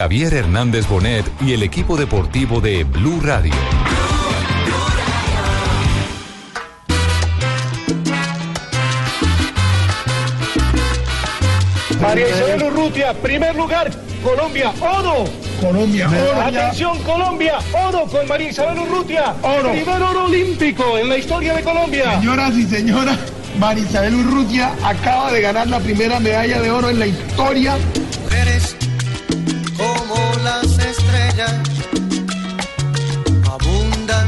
Javier Hernández Bonet y el equipo deportivo de Blue Radio. María Isabel Urrutia, primer lugar, Colombia, oro. Colombia, oro. Atención, Colombia, oro con María Isabel Urrutia. Oro. Primer oro olímpico en la historia de Colombia. Señoras y señoras, María Isabel Urrutia acaba de ganar la primera medalla de oro en la historia. Estrellas, abundan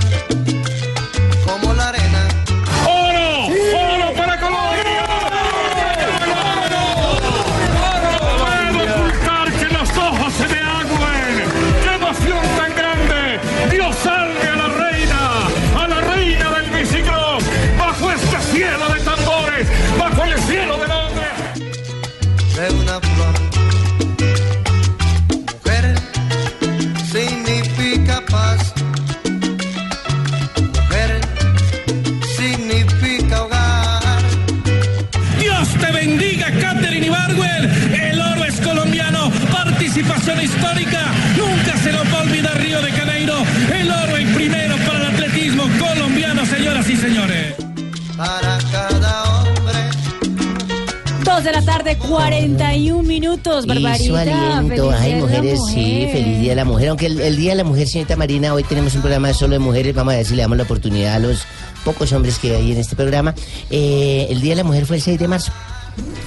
tarde, 41 minutos, Y su Barbarita. aliento, ay mujeres, sí, feliz Día de la Mujer. Aunque el, el Día de la Mujer, señorita Marina, hoy tenemos un programa solo de mujeres. Vamos a ver si le damos la oportunidad a los pocos hombres que hay en este programa. Eh, el Día de la Mujer fue el 6 de marzo.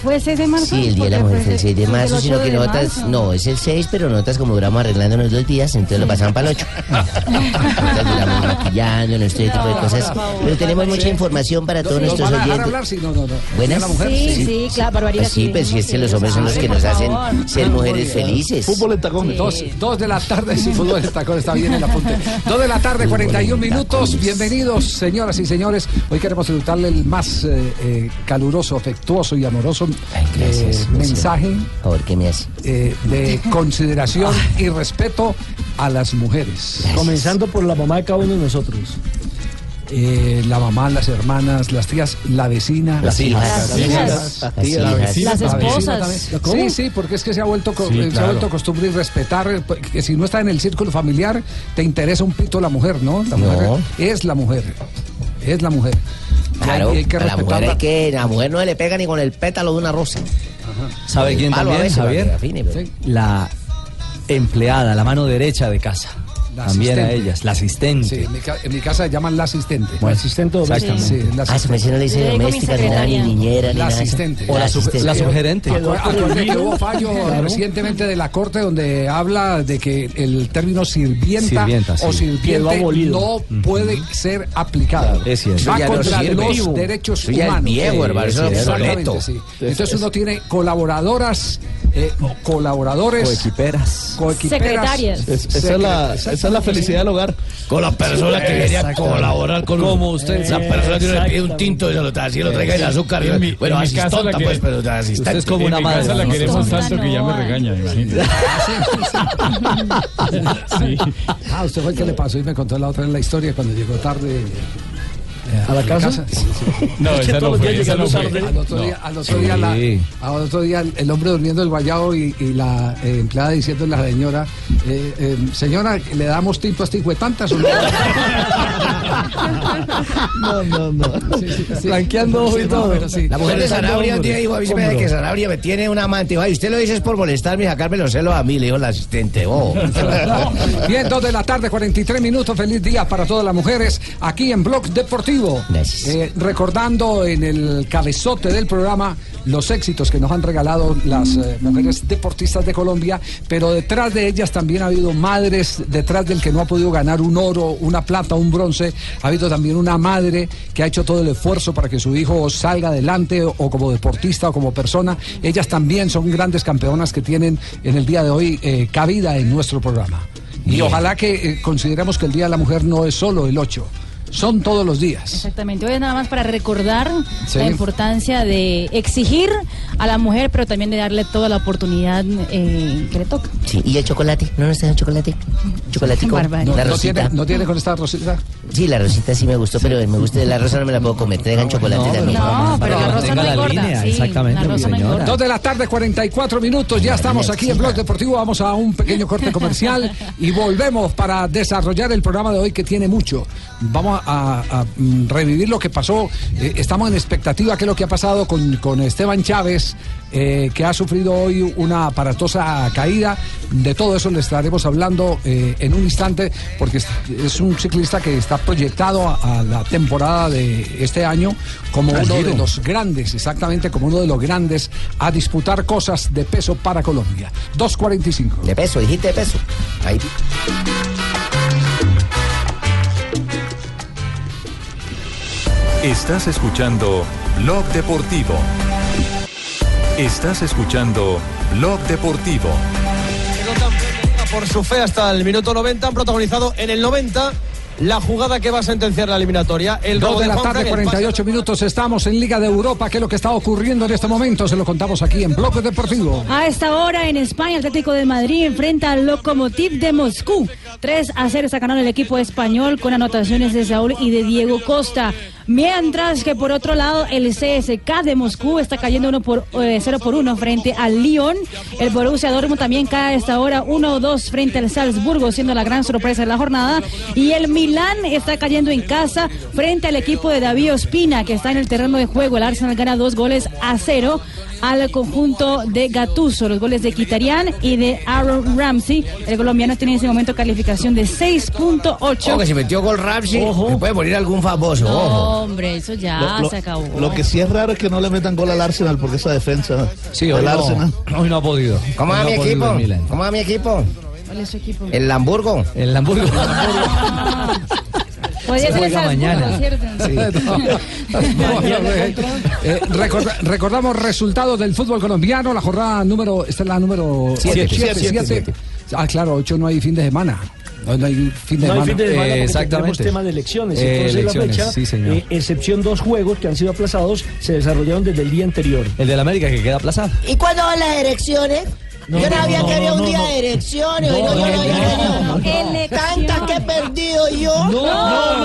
¿Fue el 6 de marzo? Sí, el Día de la Mujer fue el 6 de marzo, 8 sino que notas, marzo. no, es el 6, pero notas como duramos arreglándonos dos días, entonces lo pasaban para el 8. Notas duramos maquillándonos, este tipo de cosas. Pero tenemos mucha información para todos nuestros oyentes. Buenas. ¿La mujer? Sí, sí, claro, Barbarita. Pues sí, pues sí, es que los hombres son los que nos hacen ser mujeres felices. Fútbol en tacones. Dos, dos de la tarde, sí, fútbol en tacones, está bien el apunte. Dos de la tarde, 41 minutos. Bienvenidos, señoras y señores. Hoy queremos saludarle el más eh, eh, caluroso, afectuoso y amoroso Ay, gracias, eh, mensaje Por favor, ¿qué me hace? eh, de consideración y respeto a las mujeres. Comenzando por la mamá de cada uno de nosotros. Eh, la mamá, las hermanas, las tías, la vecina, Las hijas. Esposas. Sí, sí, porque es que se ha vuelto co- eh, se ha vuelto costumbre y respetar que si no está en el círculo familiar te interesa un pito la mujer, ¿no? La No. mujer es la mujer. Es la mujer. Hay- Claro, hay que a la mujer hay que, la mujer no le pega ni con el pétalo de una rosa. ¿Sabe quién a también, Javier? afine, pero- Sí. La empleada, la mano derecha de casa. La también a ellas, la asistente. Sí, en mi, ca- en mi casa se llaman la asistente. Bueno, asistente doméstica. exactamente. Sí, la Ah, asistente. no le dice Yo digo mi doméstica, ni nada, ni secretaria. niñera, ni La nada. de eso. asistente. O la La su- asistente. La sugerente. Acu- Acuérdate que hubo fallo recientemente de la Corte donde habla de que el término sirvienta, Sirvienta, sí. o Quedó sirviente abolido. no puede ser aplicado. Es cierto. Va Eso ya no contra sirve. los derechos Eso ya es humanos. viejo, hermano, eso es Exactamente, sí. Entonces uno tiene colaboradoras, eh, colaboradores, Coequiperas. coequiperas. Secretarias. esa, es la, esa es la felicidad del hogar. Con la persona que viene a colaborar con Como usted, Esa sí. persona que uno le pide un tinto y se lo trae, así lo traiga el azúcar. y- bueno, así es tonta, pues, pero asistente. Usted es como una madre. la queremos tanto que ya me regaña, Ah, usted fue el que le pasó y me contó la otra en la historia cuando llegó tarde. ¿A la casa? Sí, sí. No, esa no fue, esa no fue. Al otro día, al otro día, la- al otro día el hombre durmiendo el guayao y, y la eh, empleada diciéndole a la señora, eh, eh, señora, ¿le damos tinto a este tantas o no? No, no, no. Sí, sí, sí. Blanqueando ojo y no, todo. La mujer de Sanabria día dijo, a mí se me da Hombro. que Sanabria me tiene un amante. Usted lo dice es por molestarme y sacarme los celos a mí, le dijo la asistente. Oh. Bien, dos de la tarde, 43 minutos. Feliz día para todas las mujeres aquí en Blog Deportivo. Eh, recordando en el cabezote del programa los éxitos que nos han regalado las eh, mujeres deportistas de Colombia, pero detrás de ellas también ha habido madres, detrás del que no ha podido ganar un oro, una plata, un bronce, ha habido también una madre que ha hecho todo el esfuerzo para que su hijo salga adelante o, o como deportista o como persona. Ellas también son grandes campeonas que tienen en el día de hoy eh, cabida en nuestro programa. Y Bien. ojalá que eh, consideremos que el Día de la Mujer no es solo el 8, son todos los días. Exactamente. Hoy es nada más para recordar Sí. la importancia de exigir a la mujer, pero también de darle toda la oportunidad eh, que le toca. Sí, ¿y el chocolate? ¿No nos traen chocolate? Chocolatico. No, una no tiene, no tiene con esta rosita. Sí, la rosita sí me gustó, pero me gusta la rosa no me la puedo comer. Traigan chocolate también. No, pero la rosa no engorda. sí, exactamente, la rosa no mi señora. engorda. Dos de la tarde, 44 minutos. Ya estamos aquí en Blog Deportivo. Vamos a un pequeño corte comercial y volvemos para desarrollar el programa de hoy que tiene mucho. Vamos a, a, mm, revivir lo que pasó. Eh, estamos en expectativa qué es lo que ha pasado con, con Esteban Chávez, eh, que ha sufrido hoy una aparatosa caída. De todo eso le estaremos hablando eh, en un instante, porque es, un ciclista que está proyectado a, a la temporada de este año como uno de los grandes, exactamente como uno de los grandes a disputar cosas de peso para Colombia. 2.45. De peso, dijiste de peso. Ahí. Estás escuchando Blog Deportivo. Estás escuchando Blog Deportivo. por su fe hasta el minuto 90. Han protagonizado en el 90 la jugada que va a sentenciar la eliminatoria. El Dos robo de la tarde, el pase 48 minutos. Estamos en Liga de Europa. ¿Qué es lo que está ocurriendo en este momento? Se lo contamos aquí en Bloque Deportivo. A esta hora en España, Atlético de Madrid enfrenta al Lokomotiv de Moscú. 3 a 0 está ganando el equipo español con anotaciones de Saúl y de Diego Costa. Mientras que por otro lado, el CSK de Moscú está cayendo 1 por, eh, 0 por 1 frente al Lyon. El Borussia Dortmund también cae a esta hora 1-2 frente al Salzburgo, siendo la gran sorpresa de la jornada. Y el Milán está cayendo en casa frente al equipo de David Ospina, que está en el terreno de juego. El Arsenal gana dos goles a cero al conjunto de Gattuso. Los goles de Kitarian y de Aaron Ramsey. El colombiano tiene en ese momento calificación de 6.8. Ojo, que si metió gol Ramsey, puede morir algún famoso. No, hombre, eso ya Lo- lo- se acabó. Lo que sí es raro es que no le metan gol al Arsenal porque esa defensa Sí, del hoy no, Arsenal. hoy no ha podido. ¿Cómo va mi equipo? ¿Cómo va mi equipo? ¿Cuál es su equipo? El Hamburgo. El Hamburgo. Podría Se juega mañana. Eh, recorda- recordamos resultados del fútbol colombiano, la jornada número, esta es la número Siete. siete, Siete, siete. Ah, claro, ocho no hay fin de semana. No, no hay fin de No hay semana. fin de semana tenemos exactamente. tema de elecciones. Eh, Entonces elecciones, la fecha, sí, señor. eh, excepción dos juegos que han sido aplazados, se desarrollaron desde el día anterior. El del América que queda aplazado. ¿Y cuándo van las elecciones? No, yo no, no, había no, querido no, un día no. de elecciones. Tanta que he perdido yo. No, no, no, no,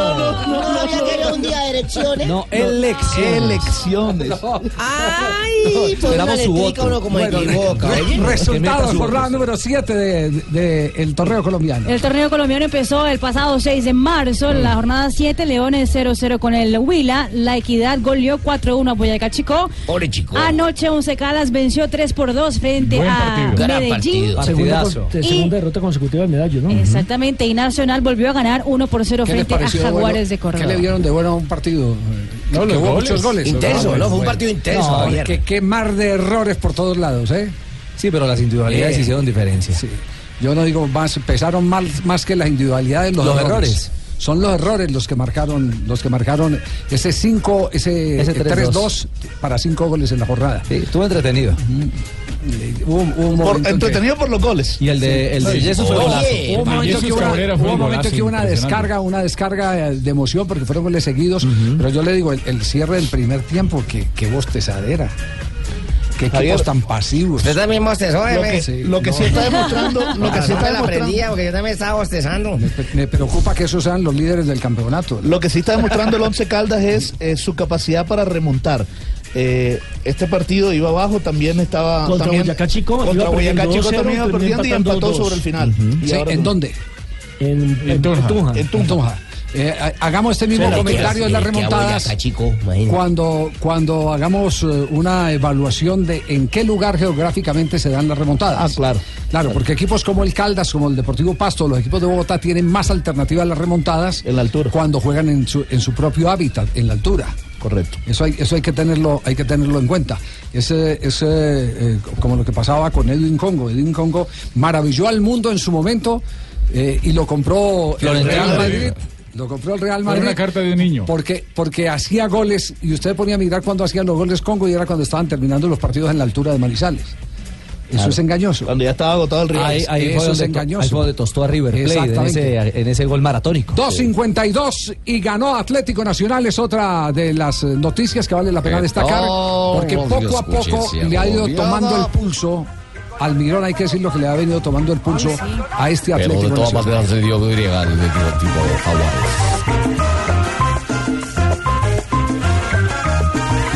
elecciones. No, elecciones. Elecciones. Ay, por una su voto. uno como Bueno, equivoca. resultados, su jornada número 7 del de, el torneo colombiano. El torneo colombiano empezó el pasado 6 de marzo. La jornada 7, Leones 0-0 con el Huila. La Equidad goleó 4-1 a Boyacá Chico. Pobre chico. Anoche Once Caldas venció 3 por 2 frente a Medellín. Segunda, Y- segunda derrota consecutiva del medallo, ¿no? Exactamente. Y Nacional volvió a ganar 1 por 0 ¿Qué les frente a de Jaguares bueno? de ¿Qué Córdoba. le vieron de bueno a un partido? No, que los hubo goles. muchos goles. Intenso, ¿no? Fue un partido intenso. No, que, qué mar de errores por todos lados, ¿eh? Sí, pero las individualidades Eh. hicieron diferencia. Sí. Yo no digo más, pesaron más, más que las individualidades los, Los errores. Son los errores los que marcaron, los que marcaron ese 5, ese, Ese eh, 3-2 para 5 goles en la jornada. Sí, estuvo entretenido. Eh, Hubo, hubo un Por- momento en que- entretenido por los goles. Y el de, el de Jesús fue Oye. Hubo un momento Jesús que hubo una, Cabrera fue hubo un un momento golazo que hubo una impresionante. descarga, una descarga eh, de emoción porque fueron goles seguidos. Pero yo le digo, el, el cierre del primer tiempo, que, que bostezadera. Qué equipos tan pasivos. Usted también bostezó, Lo que, Sí, lo que no. sí está demostrando, lo que sí está demostrando, aprendía porque yo también estaba bostezando. Me, me preocupa que esos sean los líderes del campeonato. lo que sí está demostrando el Once Caldas es eh, su capacidad para remontar. Eh, este partido iba abajo, también estaba Contra también, Boyacá Chico, contra iba Boyacá perdiendo Chico 2-0, también iba perdiendo y empató 2. sobre el final. Y Sí, ahora- ¿En dónde? En, En Tunja. Tunja. En Tunja. Eh, ha- hagamos este mismo la comentario en las remontadas Acá, chico, imagínate. cuando, cuando hagamos eh, una evaluación de en qué lugar geográficamente se dan las remontadas. Ah, claro. Claro, porque equipos como el Caldas, como el Deportivo Pasto, los equipos de Bogotá tienen más alternativas a las remontadas En la altura. cuando juegan en su, en su propio hábitat, en la altura. Correcto. Eso hay, eso hay que tenerlo, hay que tenerlo en cuenta. Ese, ese eh, como lo que pasaba con Edwin Congo. Edwin Congo maravilló al mundo en su momento eh, y lo compró el Real. Madrid. Lo compró el Real Madrid. una carta de un niño. Porque, porque hacía goles y usted ponía a mirar cuando hacían los goles Congo y era cuando estaban terminando los partidos en la altura de Manizales. Eso Claro. es engañoso. Cuando ya estaba agotado el rival. Ahí, ahí Eso fue es engañoso. ahí fue donde tostó a River Plate en ese, en ese gol maratónico. 2.52 y ganó Atlético Nacional es otra de las eh, noticias que vale la pena Que destacar todos porque poco a poco le ha ido tomando el pulso Almirón, hay que decirlo que le ha venido tomando el pulso a este Pero Atlético de todas Nacional. maneras se dio el tipo de Jaguares.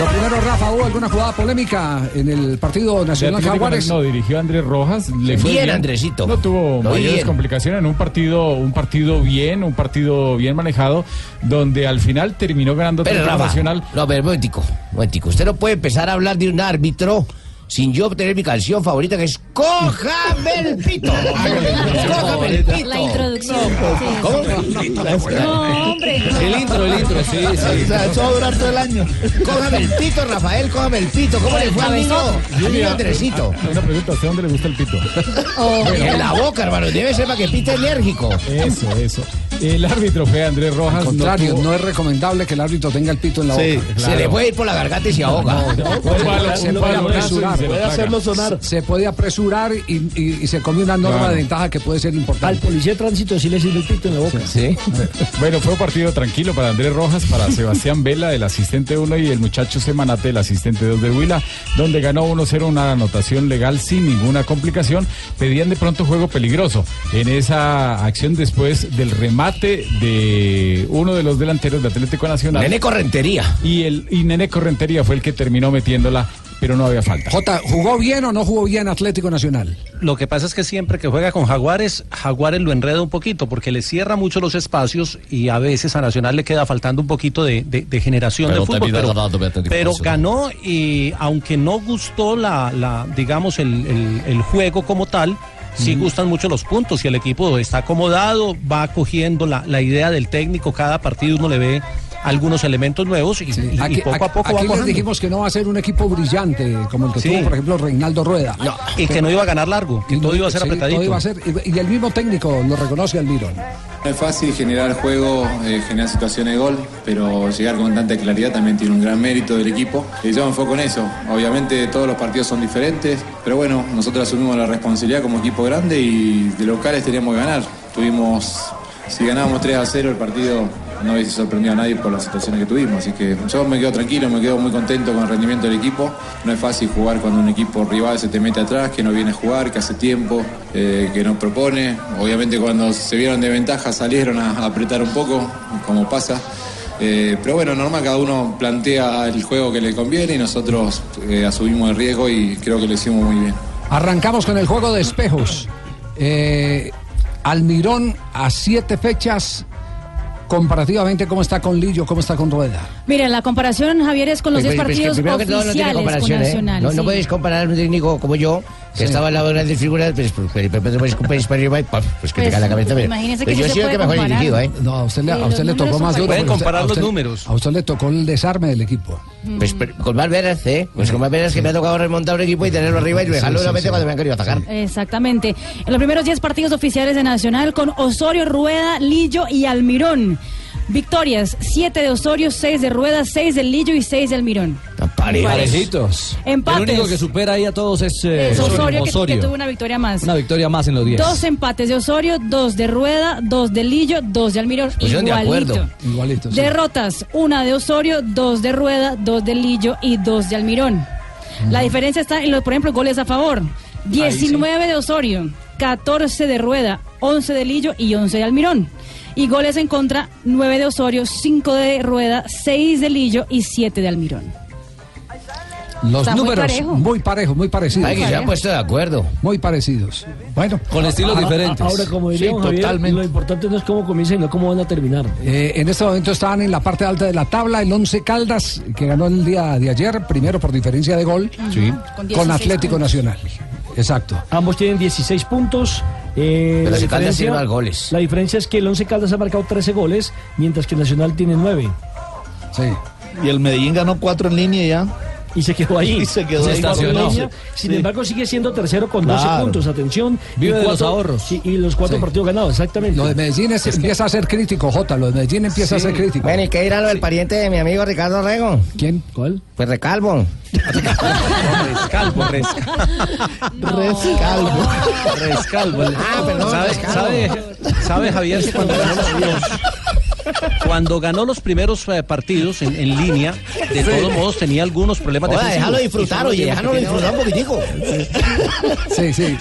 Lo primero, Rafa, ¿hubo alguna jugada polémica en el partido Nacional Jaguares? No, dirigió a Andrés Rojas. Le fue Bien, Andresito. No tuvo Lo mayores bien. complicaciones en un partido, un partido bien, un partido bien manejado, donde al final terminó ganando Pero Rafa, Nacional. no, pero un momentico, un momentico. Usted no puede empezar a hablar de un árbitro sin yo obtener mi canción favorita que es ¡Cójame el pito! ¡Cójame el pito! La introducción. ¿Cómo? No, hombre. El intro, el intro, sí, O sí. sea, eso va a durar todo el año. ¡Cójame el pito, Rafael! ¡Cójame el pito! ¿Cómo le fue al niño? Al niño Andresito. Una pregunta, ¿a dónde le gusta el pito? En la boca, hermano. Debe ser para que pite enérgico. Eso, eso. El árbitro fue Andrés Rojas. Al contrario, tuvo- no, es recomendable que el árbitro tenga el pito en la Sí, boca. Se le puede ir por la garganta y se ahoga. Se puede apresurar. y se Puede hacerlo sonar. Se puede apresurar y, y- y se come una norma Claro. de ventaja que puede ser Al importante. policía de tránsito sí le sirve el pito en la boca. Sí. Bueno, fue un partido tranquilo para Andrés Rojas, para Sebastián Vela, el asistente 1, y el muchacho Semanate, el asistente 2 de Huila, donde ganó 1-0 una anotación legal sin ninguna complicación. Pedían de pronto juego peligroso en esa acción después del remate de uno de los delanteros de Atlético Nacional. Nene Correntería. Y, el, y Nene Correntería fue el que terminó metiéndola, pero no había falta. Jota, ¿jugó bien o no jugó bien Atlético Nacional? Lo que pasa es que siempre que juega con Jaguares, Jaguares lo enreda un poquito porque le cierra mucho los espacios y a veces a Nacional le queda faltando un poquito de, de- de generación Pero de fútbol. Pero, ganó y aunque no gustó la, la digamos, el, el- el juego como tal, sí gustan mucho los puntos y el equipo está acomodado, va cogiendo la, la idea del técnico, cada partido uno le ve algunos elementos nuevos y, y- y Aquí, poco a aquí- poco va aquí les dijimos que no va a ser un equipo brillante como el que Sí. tuvo, por ejemplo, Reinaldo Rueda. y que no iba a ganar largo, que todo iba a ser Sí, apretadito. todo iba a ser- y, y el mismo técnico lo reconoce Almirón. No es fácil generar juego, eh, generar situaciones de gol, pero llegar con tanta claridad también tiene un gran mérito del equipo. Y yo me enfoco en eso. Obviamente todos los partidos son diferentes, pero bueno, nosotros asumimos la responsabilidad como equipo grande y de locales teníamos que ganar. Tuvimos, si ganábamos 3 a 0 el partido no hubiese sorprendido a nadie por las situaciones que tuvimos. Así que yo me quedo tranquilo, me quedo muy contento con el rendimiento del equipo. No es fácil jugar cuando un equipo rival se te mete atrás, que no viene a jugar, que hace tiempo, eh, que no propone. Obviamente cuando se vieron de ventaja salieron a, apretar un poco, como pasa. Eh, pero bueno, normal, cada uno plantea el juego que le conviene y nosotros eh, asumimos el riesgo y creo que lo hicimos muy bien. Arrancamos con el juego de espejos. Almirón a siete fechas. Comparativamente, ¿cómo está con Lillo? ¿Cómo está con Rueda? Mira, la comparación, Javier, es con los 10 Pues, pues, que partidos que todo no tiene oficiales con comparación, ¿eh? Nacional. No, no sí. podéis comparar a un técnico como yo, que Sí. estaba al lado de grandes figuras, pues, pues, pues, pues, pues, pues, pues que te Pues, cae la cabeza. pero- imagínese pero que yo sí he se sido el que mejor dirigido, ¿eh? No, a usted a usted le tocó más duro. Pueden comparar a los usted- números. A usted le tocó el desarme del equipo. Pues pero con más veras, ¿eh? Pues con más veras que me ha tocado remontar un equipo y tenerlo arriba y dejarlo sí, nuevamente sí. cuando me han querido atacar. Exactamente. En los primeros 10 partidos oficiales de Nacional con Osorio, Rueda, Lillo y Almirón. Victorias, 7 de Osorio, 6 de Rueda, 6 del Lillo y 6 de Almirón. Parejitos. Empates. El único que supera ahí a todos es eh, Es Osorio, que- Osorio. Que, tuvo una victoria más. Una victoria más en los 10. Dos empates de Osorio, dos de Rueda, dos de Lillo, dos de Almirón. De Igualito. acuerdo. Igualito. sí. Derrotas, una de Osorio, dos de Rueda, dos de Lillo y dos de Almirón. La diferencia está en, los, por ejemplo, goles a favor. 19 de Osorio, 14 de Rueda, 11 de Lillo y 11 de Almirón. Y goles en contra, 9 de Osorio, 5 de Rueda, 6 de Lillo y 7 de Almirón. Los Está muy números parejo. muy parejos, muy parecidos. Ay, que se han puesto de acuerdo. Muy parecidos. Bueno, Con estilos A- a- diferentes. Ahora, como diría Sí, totalmente. lo importante no es cómo comienzan, sino cómo van a terminar. Eh, en este momento estaban en la parte alta de la tabla el 11 Caldas, que ganó el día de ayer, primero por diferencia de gol, Con con 16 Atlético puntos. Nacional. Exacto. Ambos tienen 16 puntos. eh, Pero la, si Caldas diferencia, tiene más goles. la diferencia es que el 11 Caldas ha marcado 13 goles, mientras que Nacional tiene 9. Sí. Y el Medellín ganó cuatro en línea ya. Y se quedó ahí. Y se quedó Se ahí. estacionó. Línea. Sin Sí. embargo, sigue siendo tercero con 12 Claro. puntos. Atención. Vive y de los ahorros. sí, y los cuatro Sí. partidos ganados, exactamente. Lo de Medellín es- empieza a ser crítico, Jota. Lo de Medellín empieza a ser crítico. Bueno, ¿y qué dirá lo del pariente de mi amigo Ricardo Rego? ¿Quién? ¿Cuál? Pues Recalvo. Rescalvo, res- Rescalvo. rescalvo. Ah, perdón, ¿Sabe, rescalvo. sabe, sabe, Javier cuando ganó los cuando ganó los primeros eh, partidos en, en línea, de Sí. todos modos tenía algunos problemas defensivos. déjalo disfrutar, oye, déjalo disfrutar un poquitico. Sí, sí.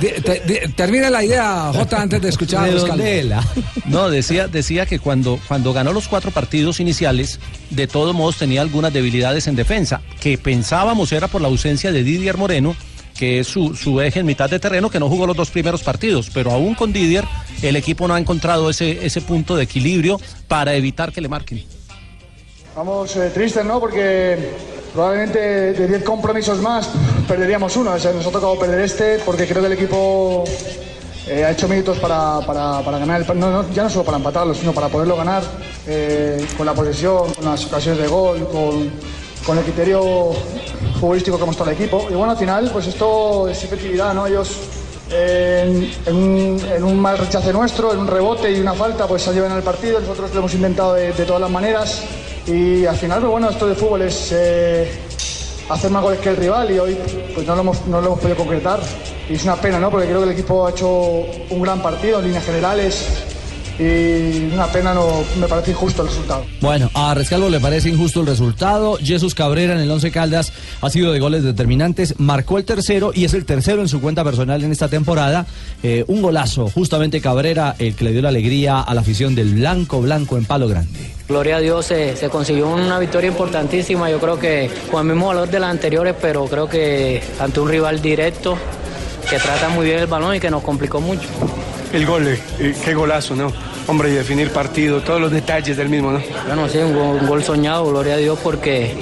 De- de- de- termina la idea, Jota, antes de escuchar a. No, decía, decía que cuando, cuando ganó los cuatro partidos iniciales, de todos modos tenía algunas debilidades en defensa, que pensábamos era por la ausencia de Didier Moreno, que es su, su eje en mitad de terreno, que no jugó los dos primeros partidos, pero aún con Didier el equipo no ha encontrado ese, ese punto de equilibrio para evitar que le marquen. Vamos eh, tristes, ¿no? Porque probablemente de 10 compromisos más perderíamos uno. O sea, nos ha tocado perder este porque creo que el equipo eh, ha hecho méritos para, para- para ganar el no, no, ya no solo para empatarlo, sino para poderlo ganar eh, con la posesión, con las ocasiones de gol, con, con el criterio futbolístico que ha mostrado el equipo. Y bueno, al final, pues esto es efectividad, ¿no? Ellos en, un, mal rechace nuestro, en un rebote y una falta, pues se llevan al partido. Nosotros lo hemos intentado de, de todas las maneras. Y al final, pues bueno, esto de fútbol es eh, hacer más goles que el rival y hoy pues no lo, hemos, no lo hemos podido concretar. Y es una pena, ¿no? Porque creo que el equipo ha hecho un gran partido en líneas generales y una pena, no, me parece injusto el resultado. Bueno, a Rescalvo le parece injusto el resultado. Jesús Cabrera en el Once Caldas ha sido de goles determinantes, marcó el tercero y es el tercero en su cuenta personal en esta temporada. Eh, un golazo, justamente Cabrera, el que le dio la alegría a la afición del Blanco Blanco en Palo Grande. Gloria a Dios se, se consiguió una victoria importantísima, yo creo que con el mismo valor de las anteriores, pero creo que ante un rival directo que trata muy bien el balón y que nos complicó mucho. El gol, eh, eh, qué golazo, ¿no? Hombre, y definir partido, todos los detalles del mismo, ¿no? Bueno, sí, un gol, un gol soñado, gloria a Dios, porque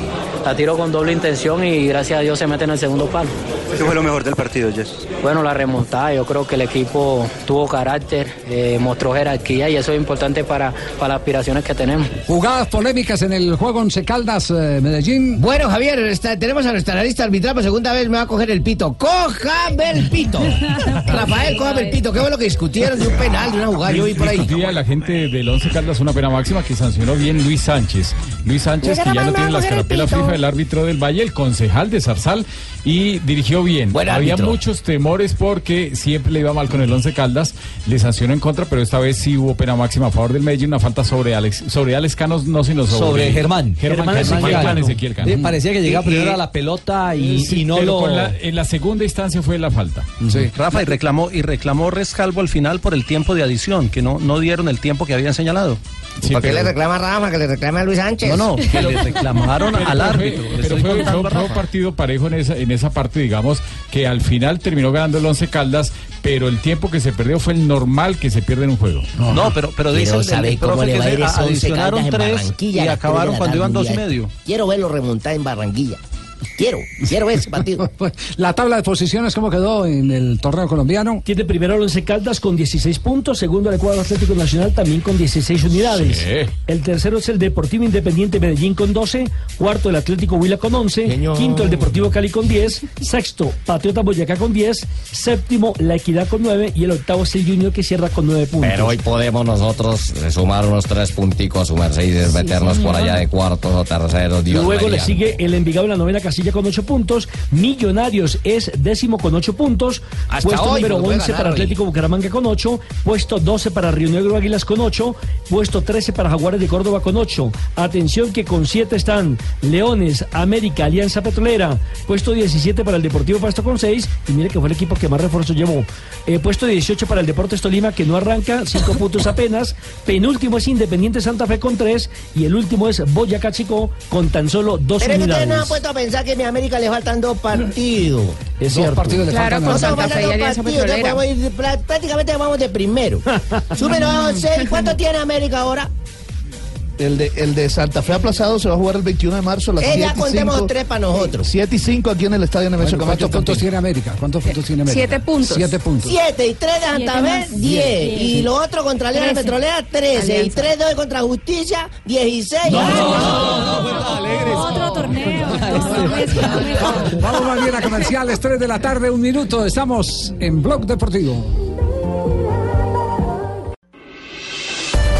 la tiro con doble intención y gracias a Dios se mete en el segundo palo. ¿Qué fue lo mejor del partido, Jess? Bueno, la remontada, yo creo que el equipo tuvo carácter, eh, mostró jerarquía y eso es importante para, para las aspiraciones que tenemos. Jugadas polémicas en el juego Once Caldas eh, Medellín. Bueno, Javier, está- tenemos a nuestra analista arbitral por segunda vez, me va a coger el pito. ¡Cójame el pito! Rafael, cójame el pito. ¿Qué fue lo que discutieron de un penal, de una jugada? Yo vi por ahí. Discutía la gente del Once Caldas una pena máxima que sancionó bien Luis Sánchez. Luis Sánchez, que ya no tiene me la voy el árbitro del Valle, el concejal de Zarzal, y dirigió bien. Buen Había árbitro. muchos temores porque siempre le iba mal con el Once Caldas, le sancionó en contra, pero esta vez sí hubo pena máxima a favor del Medellín, una falta sobre Alex, sobre Alex Canos, no sino sobre, Sobre Germán. Germán, Germán Germán, Ezequiel Germán Cano. Ezequiel Cano. Sí, parecía que llegaba primero a la pelota y, Sí, y no pero lo... la- en la segunda instancia fue la falta. Rafa, y reclamó, y reclamó Rescalvo al final por el tiempo de adición, que no, no dieron el tiempo que habían señalado. ¿Por qué le reclama a Rafa? Que le reclame a Luis Sánchez. No, no, que le reclamaron al árbitro. Le Pero fue, fue un- fue partido parejo en esa, en esa parte, digamos, que al final terminó ganando el Once Caldas, pero el tiempo que se perdió fue el normal que se pierde en un juego. No, pero, pero dice el, ¿sabe el profe que se adicionaron tres Barranquilla y acabaron cuando iban dos y medio. Quiero verlo remontar en Barranquilla. Quiero, quiero ese partido. La tabla de posiciones, ¿cómo quedó en el torneo colombiano? Tiene primero el Once Caldas con 16 puntos, segundo el Ecuador Atlético Nacional también con 16 unidades. Sí. El tercero es el Deportivo Independiente Medellín con 12, cuarto el Atlético Huila con 11, quinto el Deportivo Cali con 10, sexto Patriota Boyacá con 10, séptimo La Equidad con 9 y el octavo es el Junior que cierra con 9 puntos. Pero hoy podemos nosotros eh, sumar unos tres punticos a su Mercedes, meternos por allá de cuartos o terceros. Dios Luego le sigue el Envigado en la novena casilla con 8 puntos. Millonarios es décimo con 8 puntos. Hasta puesto hoy número nos puede 11 ganar para hoy. Atlético Bucaramanga con 8. Puesto 12 para Río Negro Águilas con 8. Puesto 13 para Jaguares de Córdoba con 8. Atención que con 7 están Leones, América, Alianza Petrolera. Puesto 17 para el Deportivo Pasto con 6. Y mire que fue el equipo que más refuerzo llevó. Eh, puesto 18 para el Deportes Tolima que no arranca, 5 puntos apenas. Penúltimo es Independiente Santa Fe con 3. Y el último es Boyacá Chico con tan solo 2 Pero es que ustedes no unidades. han puesto a pensar que a mi América le faltan dos partidos. Es Dos cierto. partidos le Claro, faltan a- Santa Faltan Fe y dos Alianza partidos, ya Petrolera. podemos ir de- prácticamente vamos de primero. Súmelo a 6. ¿Cuánto tiene América ahora? El de, el de Santa Fe aplazado se va a jugar el 21 de marzo a las Eh, 7 ya y contemos 5. tres para nosotros. 7 y 5 aquí en el estadio Nemesio Bueno, Camacho. ¿Cuántos puntos tiene América? ¿Cuántos puntos tiene América? Siete puntos. Siete puntos. 7 y 3 de Santa Fe, más 10. diez. Y lo otro contra Alianza. Petrolera, 13. Y Alianza. 3 2 contra Justicia, 16. Otro torneo. No. Vamos más bien a comerciales, 3 de la tarde, un minuto. Estamos en Blog Deportivo.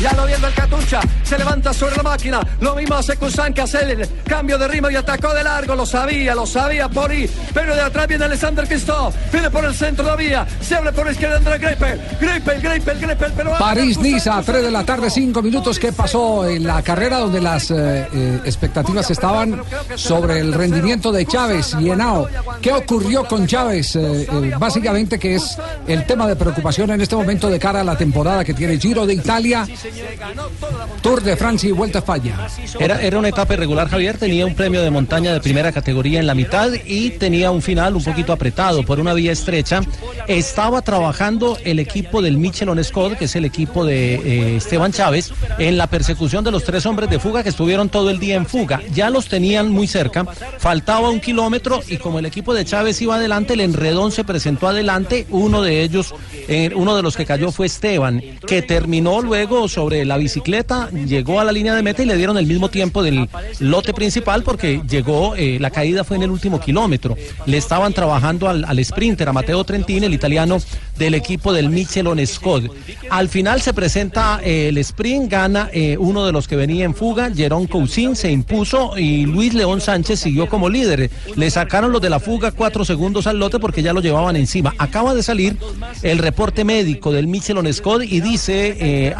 Ya lo viendo el Catucha. Se levanta sobre la máquina. Lo mismo hace Kusan que hace el cambio de ritmo y atacó de largo. Lo sabía, lo sabía por ahí. Pero de atrás viene Alexander Cristo. Viene por el centro de la vía. Se abre por la izquierda André Greipel. Greipel, Greipel, Greipel. Pero París-Niza, 3 de la tarde, 5 minutos. ¿Qué pasó en la carrera donde las eh, eh, expectativas estaban sobre el rendimiento de Chávez y Henao? ¿Qué ocurrió con Chávez? Eh, básicamente, que es el tema de preocupación en este momento de cara a la temporada que tiene Giro de Italia, Tour de Francia y Vuelta a España. Era, era una etapa irregular, Javier. Tenía un premio de montaña de primera categoría en la mitad y tenía un final un poquito apretado por una vía estrecha. Estaba trabajando el equipo del Michelin Scott, que es el equipo de eh, Esteban Chávez, en la persecución de los tres hombres de fuga que estuvieron todo el día en fuga. Ya los tenían muy cerca, faltaba un kilómetro y como el equipo de Chávez iba adelante, el enredón se presentó adelante. Uno de ellos, eh, uno de los que cayó fue Esteban, que terminó luego sobre la bicicleta, llegó a la línea de meta y le dieron el mismo tiempo del lote principal porque llegó, eh, la caída fue en el último kilómetro. Le estaban trabajando al, sprinter, a Mateo Trentin, el italiano del equipo del Michelin Scott. Al final se presenta eh, el sprint, gana eh, uno de los que venía en fuga, Jerón Cousin se impuso y Luis León Sánchez siguió como líder. Le sacaron los de la fuga cuatro segundos al lote porque ya lo llevaban encima. Acaba de salir el reporte médico del Michelin Scott y dice, eh,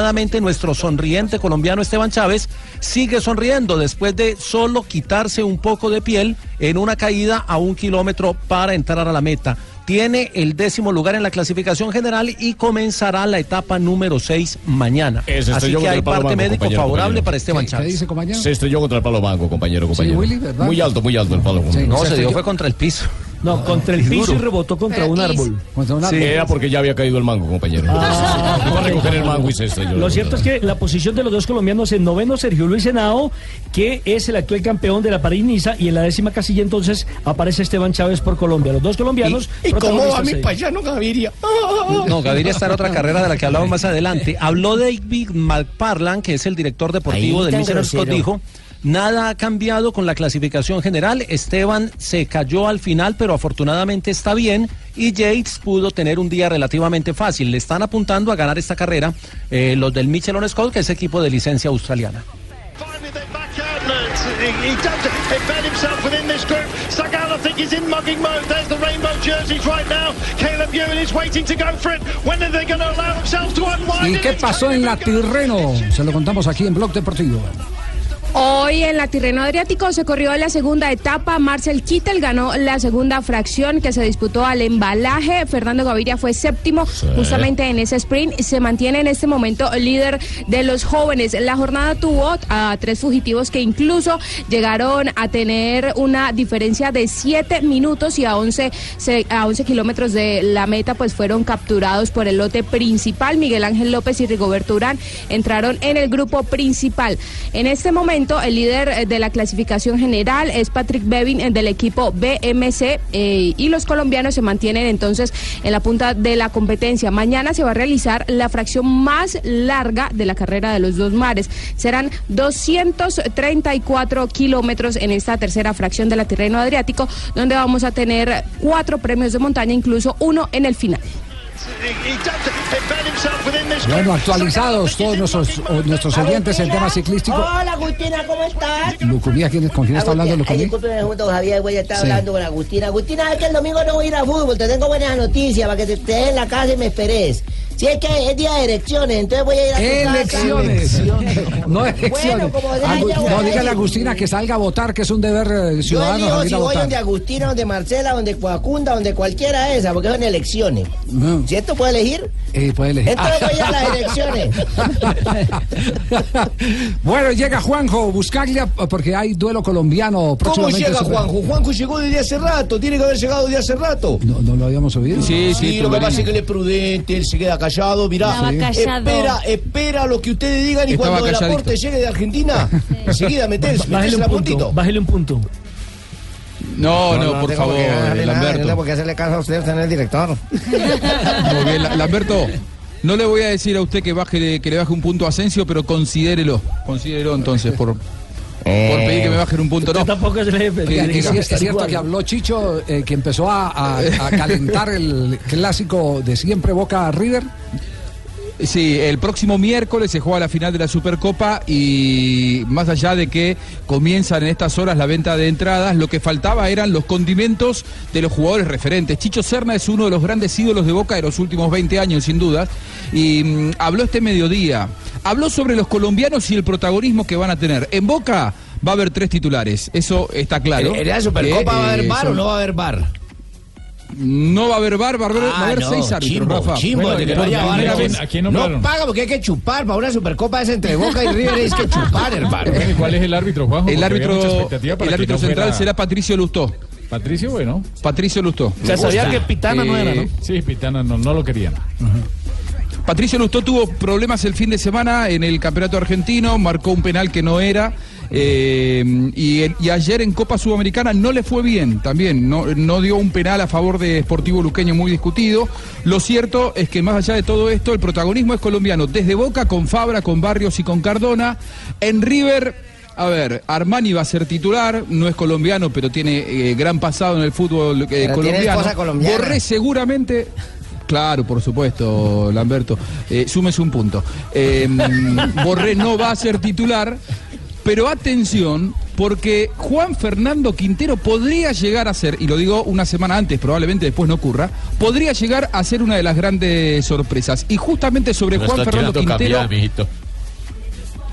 afortunadamente nuestro sonriente colombiano Esteban Chávez sigue sonriendo después de solo quitarse un poco de piel en una caída a un kilómetro para entrar a la meta tiene el décimo lugar en la clasificación general y comenzará la etapa número 6 mañana. Ese Así estrelló que hay parte banco, médico favorable compañero. para Esteban ¿Qué Chávez. dice, compañero? Se estrelló contra el palo banco, compañero, compañero. Muy alto, muy alto el palo. No, se dio dio fue contra el piso. No, contra el piso y rebotó contra un árbol. Contra un Sí, era porque ya había caído el mango, compañero. Iba a recoger el mango y se estrelló. Lo cierto es que la posición de los dos colombianos en noveno, Sergio Luis Henao, que es el actual campeón de la París-Niza, y en la décima casilla entonces aparece Esteban Chávez por Colombia. Los dos colombianos. ¿Y cómo va mi payano Gaviria? No, Gaviria está en otra carrera de la que hablamos más adelante. Habló David McParland, que es el director deportivo Ahí del Scott, dijo. Nada ha cambiado con la clasificación general. Esteban se cayó al final, pero afortunadamente está bien. Y Yates pudo tener un día relativamente fácil. Le están apuntando a ganar esta carrera eh, los del Michelin Scott, que es equipo de licencia australiana. ¿Y qué pasó en la Tirreno? Se lo contamos aquí en Blog Deportivo. Hoy en la Tirreno Adriático se corrió la segunda etapa. Marcel Kittel ganó la segunda fracción que se disputó al embalaje. Fernando Gaviria fue séptimo justamente en ese sprint. Se mantiene en este momento líder de los jóvenes. La jornada tuvo a tres fugitivos que incluso llegaron a tener una diferencia de siete minutos y a 11, se- a 11 kilómetros de la meta pues fueron capturados por el lote principal. Miguel Ángel López y Rigoberto Urán entraron en el grupo principal. En este momento el líder eh, de la clasificación general es Patrick Bevin eh, del equipo BMC eh, y los colombianos se mantienen entonces en la punta de la competencia. Mañana se va a realizar la fracción más larga de la carrera de los dos mares. Serán 234 kilómetros en esta tercera fracción de la Tirreno Adriático, donde vamos a tener cuatro premios de montaña, incluso uno en el final. Bueno, actualizados todos nuestros, o- nuestros oyentes en tema ciclístico. Hola, Agustina, ¿cómo estás? Lucumía, ¿quién, ¿con quién está hablando Lucumía? discúlpeme, junto Javier, voy a estar Sí. hablando con Agustina. Agustina, es que el domingo no voy a ir a fútbol, te tengo buenas noticias para que te estés en la casa y me esperes. Si es que es día de elecciones, entonces voy a ir a tu Elecciones. No elecciones. Bueno, como sea, Agu- no, a dígale ir. a Agustina que salga a votar, que es un deber eh, Yo ciudadano elijo salir si a voy donde Agustina, donde Marcela, donde Coacunda, donde cualquiera de esas, porque son elecciones. No. ¿Cierto? ¿Puede elegir? Eh, puede elegir. Entonces voy a las elecciones. bueno, llega Juanjo Buscaglia porque hay duelo colombiano ¿Cómo llega sobre- Juanjo? Juanjo llegó desde hace rato, tiene que haber llegado desde hace rato. No, no lo habíamos oído. Sí, sí, lo que pasa es que él es prudente, él se queda callado, mirá. Estaba callado. Espera, espera lo que ustedes digan y Estaba cuando el aporte llegue de Argentina, enseguida metés, metés punto, apuntito. bájele un punto. No, no, por favor, Lamberto. por qué hacerle caso a usted, usted no es el director. Muy bien, La- Lamberto. No le voy a decir a usted que baje, que le baje un punto a Asensio, pero considérelo. Considérelo entonces por, por pedir que me bajen un punto. No. Tampoco se le Que, que sí es cierto que habló Chicho, eh, que empezó a, a- a calentar el clásico de siempre Boca River. Sí, el próximo miércoles se juega la final de la Supercopa y más allá de que comienzan en estas horas la venta de entradas, lo que faltaba eran los condimentos de los jugadores referentes. Chicho Serna es uno de los grandes ídolos de Boca de los últimos 20 años, sin duda, y mm, habló este mediodía. Habló sobre los colombianos y el protagonismo que van a tener. En Boca va a haber tres titulares, eso está claro. ¿En la Supercopa Que, va a haber eh, bar o son- no va a haber bar? No va a haber bar, va a haber, va a haber Ah, no, seis árbitros, chimbo, Rafa. chimbo, Bueno, de que por no haya bar, no. paga porque hay que chupar. Para una Supercopa es entre Boca y River hay que chupar, hermano. Bueno, ¿y ¿Cuál es el árbitro, Juanjo? El árbitro, el árbitro no central fuera- será Patricio Lustó. Patricio, bueno. Patricio Lustó. O sea, sabía que Pitana no era, ¿no? Sí, Pitana no, no lo querían. Patricio Lustó tuvo problemas el fin de semana en el campeonato argentino, marcó un penal que no era. Eh, y, ayer en Copa Sudamericana no le fue bien también, no, no dio un penal a favor de Sportivo Luqueño muy discutido. Lo cierto es que más allá de todo esto, el protagonismo es colombiano, desde Boca, con Fabra, con Barrios y con Cardona. En River, a ver, Armani va a ser titular, no es colombiano, pero tiene eh, gran pasado en el fútbol eh, colombiano. Borré seguramente. Claro, por supuesto, Lamberto. Eh, súmese un punto. Borré no va a ser titular, pero atención, porque Juan Fernando Quintero podría llegar a ser, y lo digo una semana antes, probablemente después no ocurra, podría llegar a ser una de las grandes sorpresas. Y justamente sobre No Juan Fernando Quintero cambiar.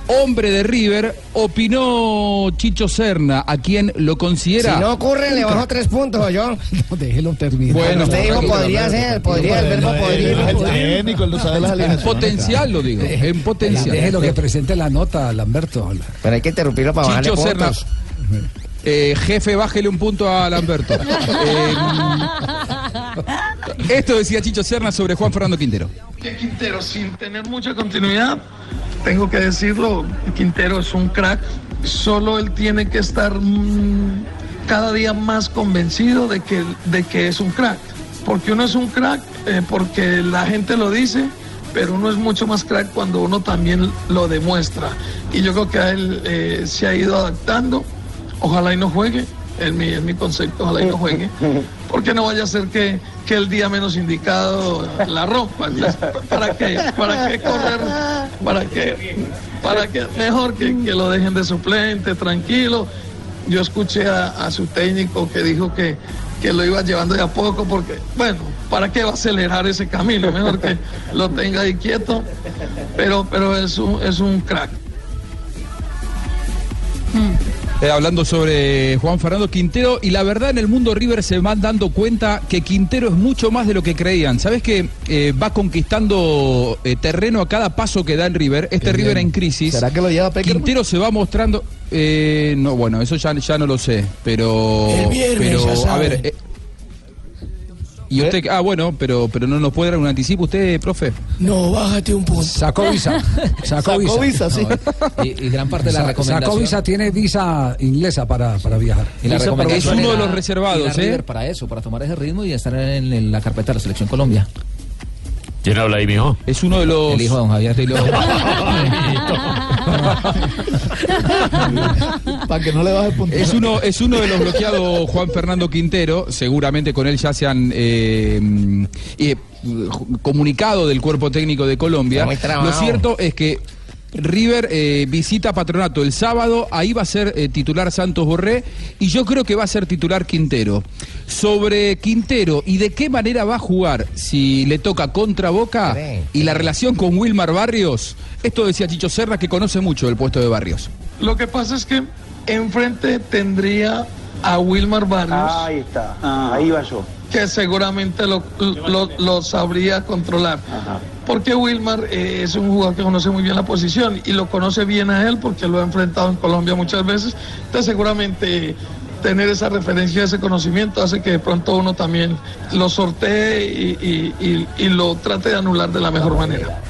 Hombre de River, opinó Chicho Serna, a quien lo considera. Si no ocurre, le bajo tres puntos, yo. No, déjelo terminar. Bueno, usted dijo podría ser, podría, el verbo podría. En potencial lo digo, en potencial. Déjelo que presente la nota, Lamberto. Pero hay que interrumpirlo para bajarle Chicho Serna. Eh, jefe, bájele un punto a Lamberto. Eh, esto decía Chicho Serna sobre Juan Fernando Quintero. que Quintero, sin tener mucha continuidad, tengo que decirlo, Quintero es un crack, solo él tiene que estar mm, cada día más convencido de que, de que es un crack, porque uno es un crack eh, porque la gente lo dice, pero uno es mucho más crack cuando uno también lo demuestra. Y yo creo que a él eh, se ha ido adaptando, ojalá y no juegue, en mi, en mi concepto, ojalá y no juegue, porque no vaya a ser que, que el día menos indicado la rompa. ¿Para qué? ¿Para qué correr? ¿Para qué? ¿Para qué? Mejor que, que lo dejen de suplente, tranquilo. Yo escuché a, a su técnico que dijo que, que lo iba llevando de a poco porque, bueno, ¿para qué va a acelerar ese camino? Mejor que lo tenga ahí quieto, pero, pero es, un, es un crack. Eh, hablando sobre Juan Fernando Quintero y la verdad en el mundo River se van dando cuenta que Quintero es mucho más de lo que creían. ¿Sabes que eh, va conquistando eh, terreno a cada paso que da en River? Este River en crisis. ¿Será que lo lleva Peckerman? Quintero se va mostrando. eh, no, bueno, eso ya, ya no lo sé, pero. El viernes, pero ya a sabe. ver. Eh, y usted, ah, bueno, pero, pero no nos puede dar un anticipo usted, profe. No, bájate un punto. Sacó visa. Sacó visa. Sacó visa, sí. Y, y gran parte de la Sa- recomendación. Sacó visa, tiene visa inglesa para, para viajar. Y la Es recomendación uno de los reservados, ¿eh? Para eso, para tomar ese ritmo y estar en, en la carpeta de la selección Colombia. ¿Quién habla ahí, mijo? Es uno de los. El hijo de don Javier. Para que no le baje punto. Es uno, es uno de los bloqueados Juan Fernando Quintero, seguramente con él ya se han eh, eh, comunicado del cuerpo técnico de Colombia. Lo cierto es que River eh, visita Patronato el sábado, ahí va a ser eh, titular Santos Borré y yo creo que va a ser titular Quintero. Sobre Quintero y de qué manera va a jugar si le toca contra Boca y la relación con Wilmar Barrios, esto decía Chicho Serra que conoce mucho el puesto de Barrios. Lo que pasa es que enfrente tendría a Wilmar Barrios. Ahí está, ahí va yo. Que seguramente lo, lo- lo sabría controlar. Porque Wilmar eh, es un jugador que conoce muy bien la posición y lo conoce bien a él porque lo ha enfrentado en Colombia muchas veces. Entonces seguramente tener esa referencia, ese conocimiento hace que de pronto uno también lo sortee y, y- y- y lo trate de anular de la mejor manera.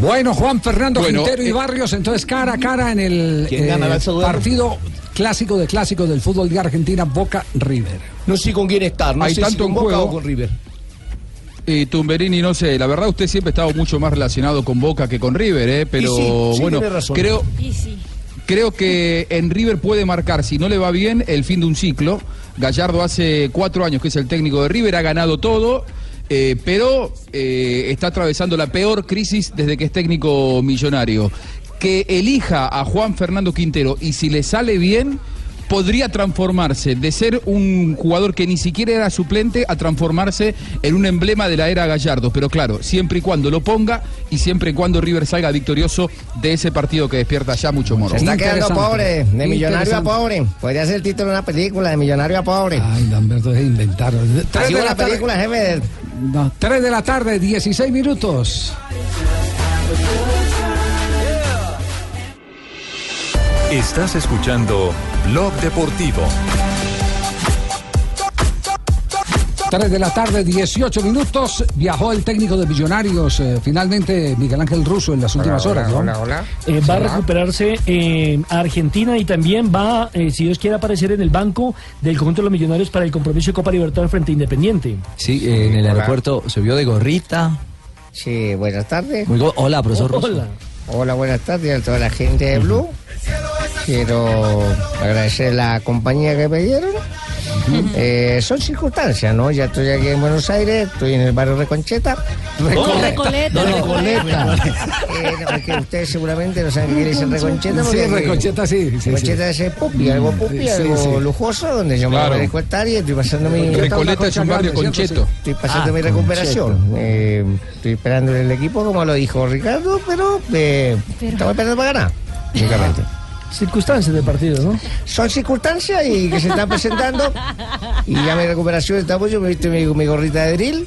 Bueno, Juan Fernando Bueno, Quintero y eh, Barrios, entonces cara a cara en el ¿Quién eh, partido clásico de clásicos del fútbol de Argentina, Boca River. No sé con quién estar, no Hay sé tanto si con en Boca juego. o con River. Y Tumberini, no sé, la verdad usted siempre ha estado mucho más relacionado con Boca que con River, ¿eh? pero Y sí, sí, bueno, tiene razón. creo, Y sí. creo que en River puede marcar, si no le va bien, el fin de un ciclo. Gallardo hace cuatro años que es el técnico de River, ha ganado todo. eh, pero eh, está atravesando la peor crisis desde que es técnico millonario. Que elija a Juan Fernando Quintero y si le sale bien, podría transformarse de ser un jugador que ni siquiera era suplente a transformarse en un emblema de la era Gallardo. Pero claro, siempre y cuando lo ponga y siempre y cuando River salga victorioso de ese partido que despierta ya mucho moro. Se está quedando pobre, de millonario a pobre. Podría ser el título de una película, de millonario a pobre. Ay, Lamberto, es inventar. Tres de la tarde- película, jefe. No, 3 de la tarde, 16 minutos. Estás escuchando Blog Deportivo. 3 de la tarde, 18 minutos. Viajó el técnico de Millonarios, eh, finalmente Miguel Ángel Russo en las últimas horas. ¿no? Eh, va a recuperarse eh, a Argentina y también va, eh, si Dios quiere, aparecer en el banco del conjunto de los millonarios para el compromiso de Copa Libertadores frente a Independiente. Sí, eh, en el aeropuerto se vio de gorrita. Sí, buenas tardes. Muy go- Hola, profesor Russo. Hola. Hola, buenas tardes a toda la gente de Blue. Quiero agradecer la compañía que me dieron. Eh, son circunstancias, ¿no? Ya estoy aquí en Buenos Aires, estoy en el barrio Reconcheta. Recoleta. No, Recoleta. Eh, no, es que ustedes seguramente no saben qué quiere decir Reconcheta. Sí, Reconcheta sí, sí, Reconcheta es el pupi, algo pupi, Sí, algo sí. lujoso, donde yo Claro. me voy a estar y estoy pasando mi... Recoleta es un barrio concheto. Estoy pasando Ah, mi recuperación. Eh, estoy esperando el equipo, como lo dijo Ricardo, pero eh, estamos esperando para ganar, únicamente. Circunstancias del partido, ¿no? Son circunstancias y que se están presentando. Y ya mi recuperación está mucho. Me viste mi, mi gorrita de drill.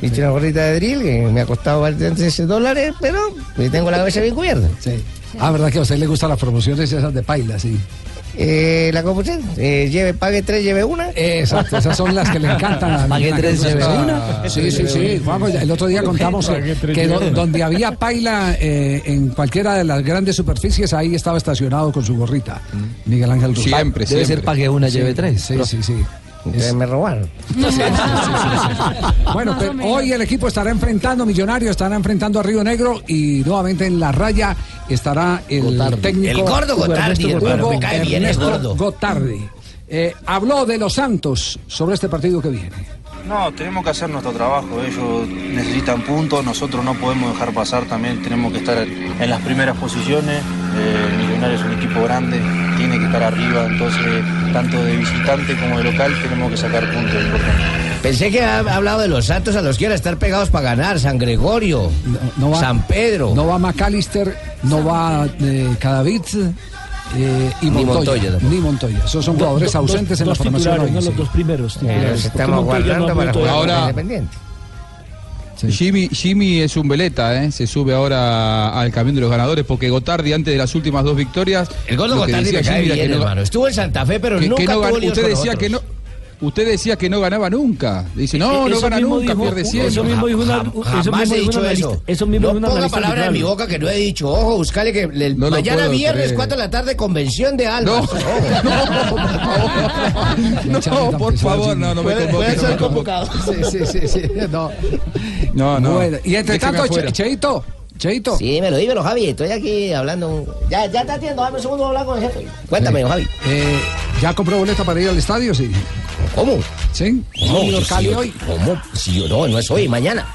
Viste una gorrita de drill que me ha costado bastantes dólares, pero tengo la cabeza bien cubierta. Sí. Ah, ¿verdad que a usted le gustan las promociones esas de paila, sí? Eh, la computación, eh, lleve, pague tres, lleve una. Exacto, esas son las que le encantan a Pague tres, lleve una. Sí, sí, sí. Ya- el otro día contamos eh, que donde había paila eh, en cualquiera de las grandes superficies, ahí estaba estacionado con su gorrita. Miguel Ángel Russo. Siempre, Debe siempre. ser pague una, Sí. lleve tres. Sí, sí, sí. Ustedes me robaron. Bueno, pero hoy el equipo estará enfrentando Millonarios, estará enfrentando a Río Negro y nuevamente en la raya estará el técnico El gordo Gotardi, Ernesto hermano, Hugo me cae bien el gordo. Gotardi. Eh, habló de los Santos sobre este partido que viene. No, tenemos que hacer nuestro trabajo. Ellos necesitan puntos, nosotros no podemos dejar pasar también. Tenemos que estar en las primeras posiciones. Eh, Millonarios es un equipo grande, tiene que estar arriba. Entonces, tanto de visitante como de local, tenemos que sacar puntos importantes. Pensé que ha hablado de los santos a los que iban a estar pegados para ganar. San Gregorio, No va- San Pedro. No va McAllister, no va eh, Cadavid eh, y Ni Montoya. Ni Montoya. Esos son jugadores Do- do- ausentes dos- en la formación. hoy, ¿no? sí. Los dos primeros. titulares, Los porque estamos Montoya no guardando ha para jugar de- Ahora- Independiente. Jimmy, Jimmy es un veleta, ¿eh? se sube ahora al camión de los ganadores porque Gotardi antes de las últimas dos victorias. El lo que Gotardi decía me cae Jimmy bien, que no- hermano. Estuvo en Santa Fe, pero que- nunca que no tuvo gan- líos Usted con decía que no. Usted decía que no ganaba nunca. Dice, no, no gana mismo nunca, dijo- pierde siempre. eso mismo dijo una- eso mismo he dijo dicho un eso. mismo no dijo un ponga palabras en mi boca que no he dicho. Ojo, buscale que el No lo mañana viernes, creer. 4 de la tarde, convención de Alba. No, por favor, no, no me Puede- convoque, puede no ser me convocado. Sí, sí, sí, sí. No. No, no. Bueno, y entre tanto, Cheito, Cheito. Sí, dímelo, dímelo, Javi. Estoy aquí hablando. un- Ya, ya está atiendo. Dame un segundo a hablar con el jefe. Cuéntame, Javi. Eh, ¿Ya compró boleta para ir al estadio? Sí. ¿Cómo? ¿Sí? ¿Cómo? Junior Si Cali yo- hoy. ¿Cómo? Si yo no, no es hoy, mañana.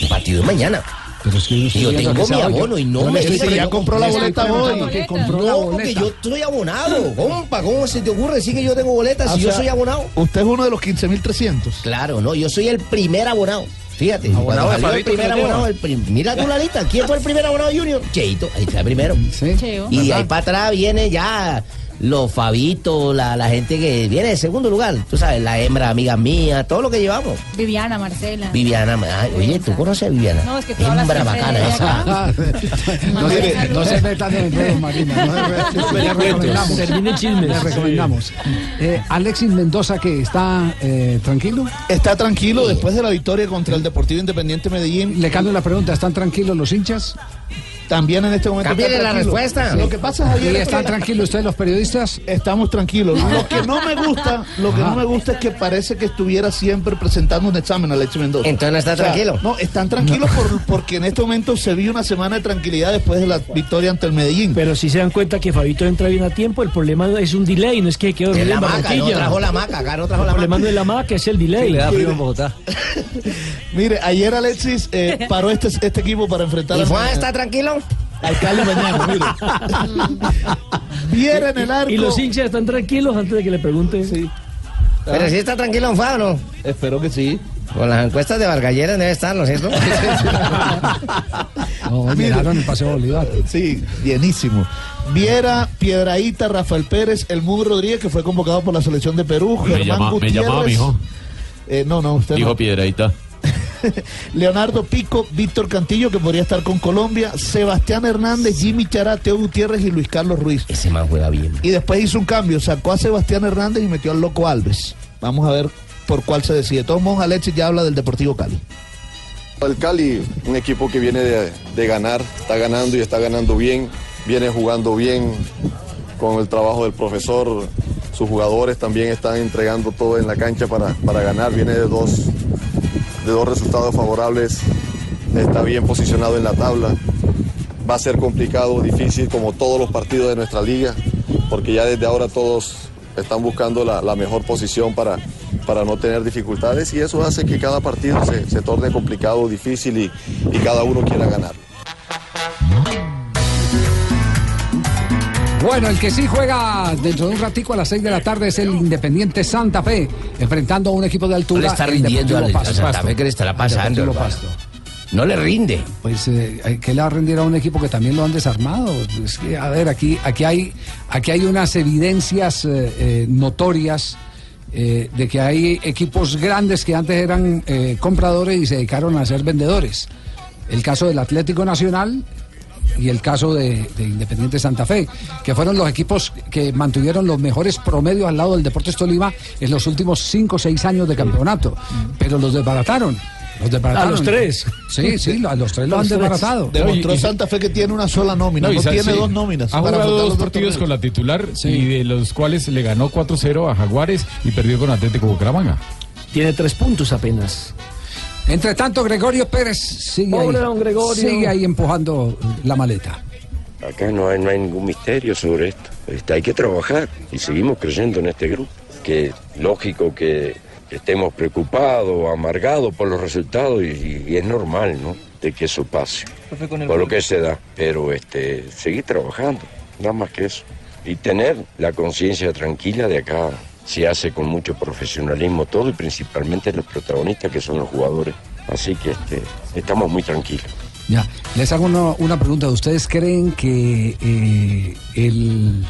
El partido es mañana. Pero es que yo tengo mi abono y no me diga que yo compré le estoy preguntando que compró la No, porque boleta. yo soy abonado. Compa, ¿cómo se te ocurre decir que yo tengo boletas Ah, si yo sea, soy abonado? Usted es uno de los 15.300. Claro, no, yo soy el primer abonado. Fíjate, Abonado el primer abonado, el prim- mira tú la lista, ¿quién fue el primer abonado Junior? Cheito, ahí está el primero. Cheo. Y ¿Verdad? ahí para atrás viene ya los Fabitos, la, la gente que viene de segundo lugar. Tú sabes, la hembra, amiga mía, todo lo que llevamos. Viviana, Marcela. Viviana, ay, oye, ¿tú conoces a Viviana? No, es que tú Hembra bacana esa. No se, no se metan en enredos, Marina. No se metan. Le recomendamos. Termine chismes. Le recomendamos. Eh, Alexis Mendoza, que está eh, tranquilo. Está tranquilo después de la victoria contra el Deportivo Independiente Medellín. Le cambio la pregunta, ¿están tranquilos los hinchas? También en este momento. Está la tranquilo. respuesta. Lo que pasa es Javier, ¿Y es están que- tranquilos ustedes los periodistas? Estamos tranquilos. Lo que no me gusta, lo que Ajá. no me gusta es que parece que estuviera siempre presentando un examen Alexis Mendoza. Entonces no está O sea, tranquilo. No, están tranquilos por- porque en este momento se vio una semana de tranquilidad después de la victoria ante el Medellín. Pero si se dan cuenta que Fabito entra bien a tiempo, el problema es un delay, no es que quedó dormido la en maca, Barranquilla. no trajo la maca, acá no trajo El la problema maca. no es la maca, es el delay. le da frío en Bogotá. Mire, ayer Alexis eh, paró este, este equipo para enfrentar ¿Y Juan está tranquilo? Al Cali mañana. Mire. Viera en el arco. Y los hinchas están tranquilos antes de que le pregunten. Sí. Pero sí está tranquilo en Fab, ¿no? Espero que sí. Con las encuestas de Vargalleras debe estar, ¿no es cierto? No, llenaron el Paseo Bolívar. Sí, bienísimo. Viera, Piedraíta, Rafael Pérez, el Mudo Rodríguez, que fue convocado por la selección de Perú, Me Germán llama- me Gutiérrez. llamaba, mijo. Eh, no, no, usted Dijo no. Piedradita. Leonardo Pico, Víctor Cantillo, que podría estar con Colombia, Sebastián Hernández, Jimmy Chará, Teo Gutiérrez y Luis Carlos Ruiz. Ese man juega bien. Y después hizo un cambio, sacó a Sebastián Hernández y metió al Loco Alves. Vamos a ver por cuál se decide. De todos modos, Alexis ya habla del Deportivo Cali. El Cali, un equipo que viene de, de ganar, está ganando y está ganando bien, viene jugando bien con el trabajo del profesor, sus jugadores también están entregando todo en la cancha para, para ganar, viene de dos, de dos resultados favorables, está bien posicionado en la tabla, va a ser complicado, difícil como todos los partidos de nuestra liga, porque ya desde ahora todos están buscando la, mejor posición para, para no tener dificultades y eso hace que cada partido se, se torne complicado, difícil y, y cada uno quiera ganar. Bueno, el que sí juega dentro de un ratico a las 6 de la tarde es el Independiente Santa Fe, enfrentando a un equipo de altura. Le está rindiendo al- a Santa Fe, ¿qué le estará pasando? Pasto. No le rinde. Pues, eh, ¿qué le va a rendir a un equipo que también lo han desarmado? Es que, a ver, aquí, aquí, hay, aquí hay unas evidencias eh, eh, notorias eh, de que hay equipos grandes que antes eran eh, compradores y se dedicaron a ser vendedores. El caso del Atlético Nacional y el caso de, de Independiente Santa Fe, que fueron los equipos que mantuvieron los mejores promedios al lado del Deportes Tolima en los últimos 5 o 6 años de campeonato, pero los desbarataron. Los desbarataron. A los tres. Sí, sí, a los tres los han desbaratado. Demostró Santa Fe que tiene una sola nómina, no, tiene sí. dos nóminas. Ha jugado dos partidos con la titular Sí. y de los cuales le ganó 4-0 a Jaguares y perdió con Atlético Bucaramanga. Tiene tres puntos apenas. Entre tanto, Gregorio Pérez sigue, Pobre ahí, don Gregorio. sigue ahí empujando la maleta. Acá no hay, no hay ningún misterio sobre esto. Este, hay que trabajar y seguimos creyendo en este grupo. Que lógico que estemos preocupados amargados por los resultados y, y es normal, ¿no? De que eso pase. Por lo que se da. Pero este, seguir trabajando, nada más que eso. Y tener la conciencia tranquila de acá se hace con mucho profesionalismo todo y principalmente los protagonistas que son los jugadores. Así que este, estamos muy tranquilos. Ya, les hago una, una pregunta. ¿Ustedes creen que eh, el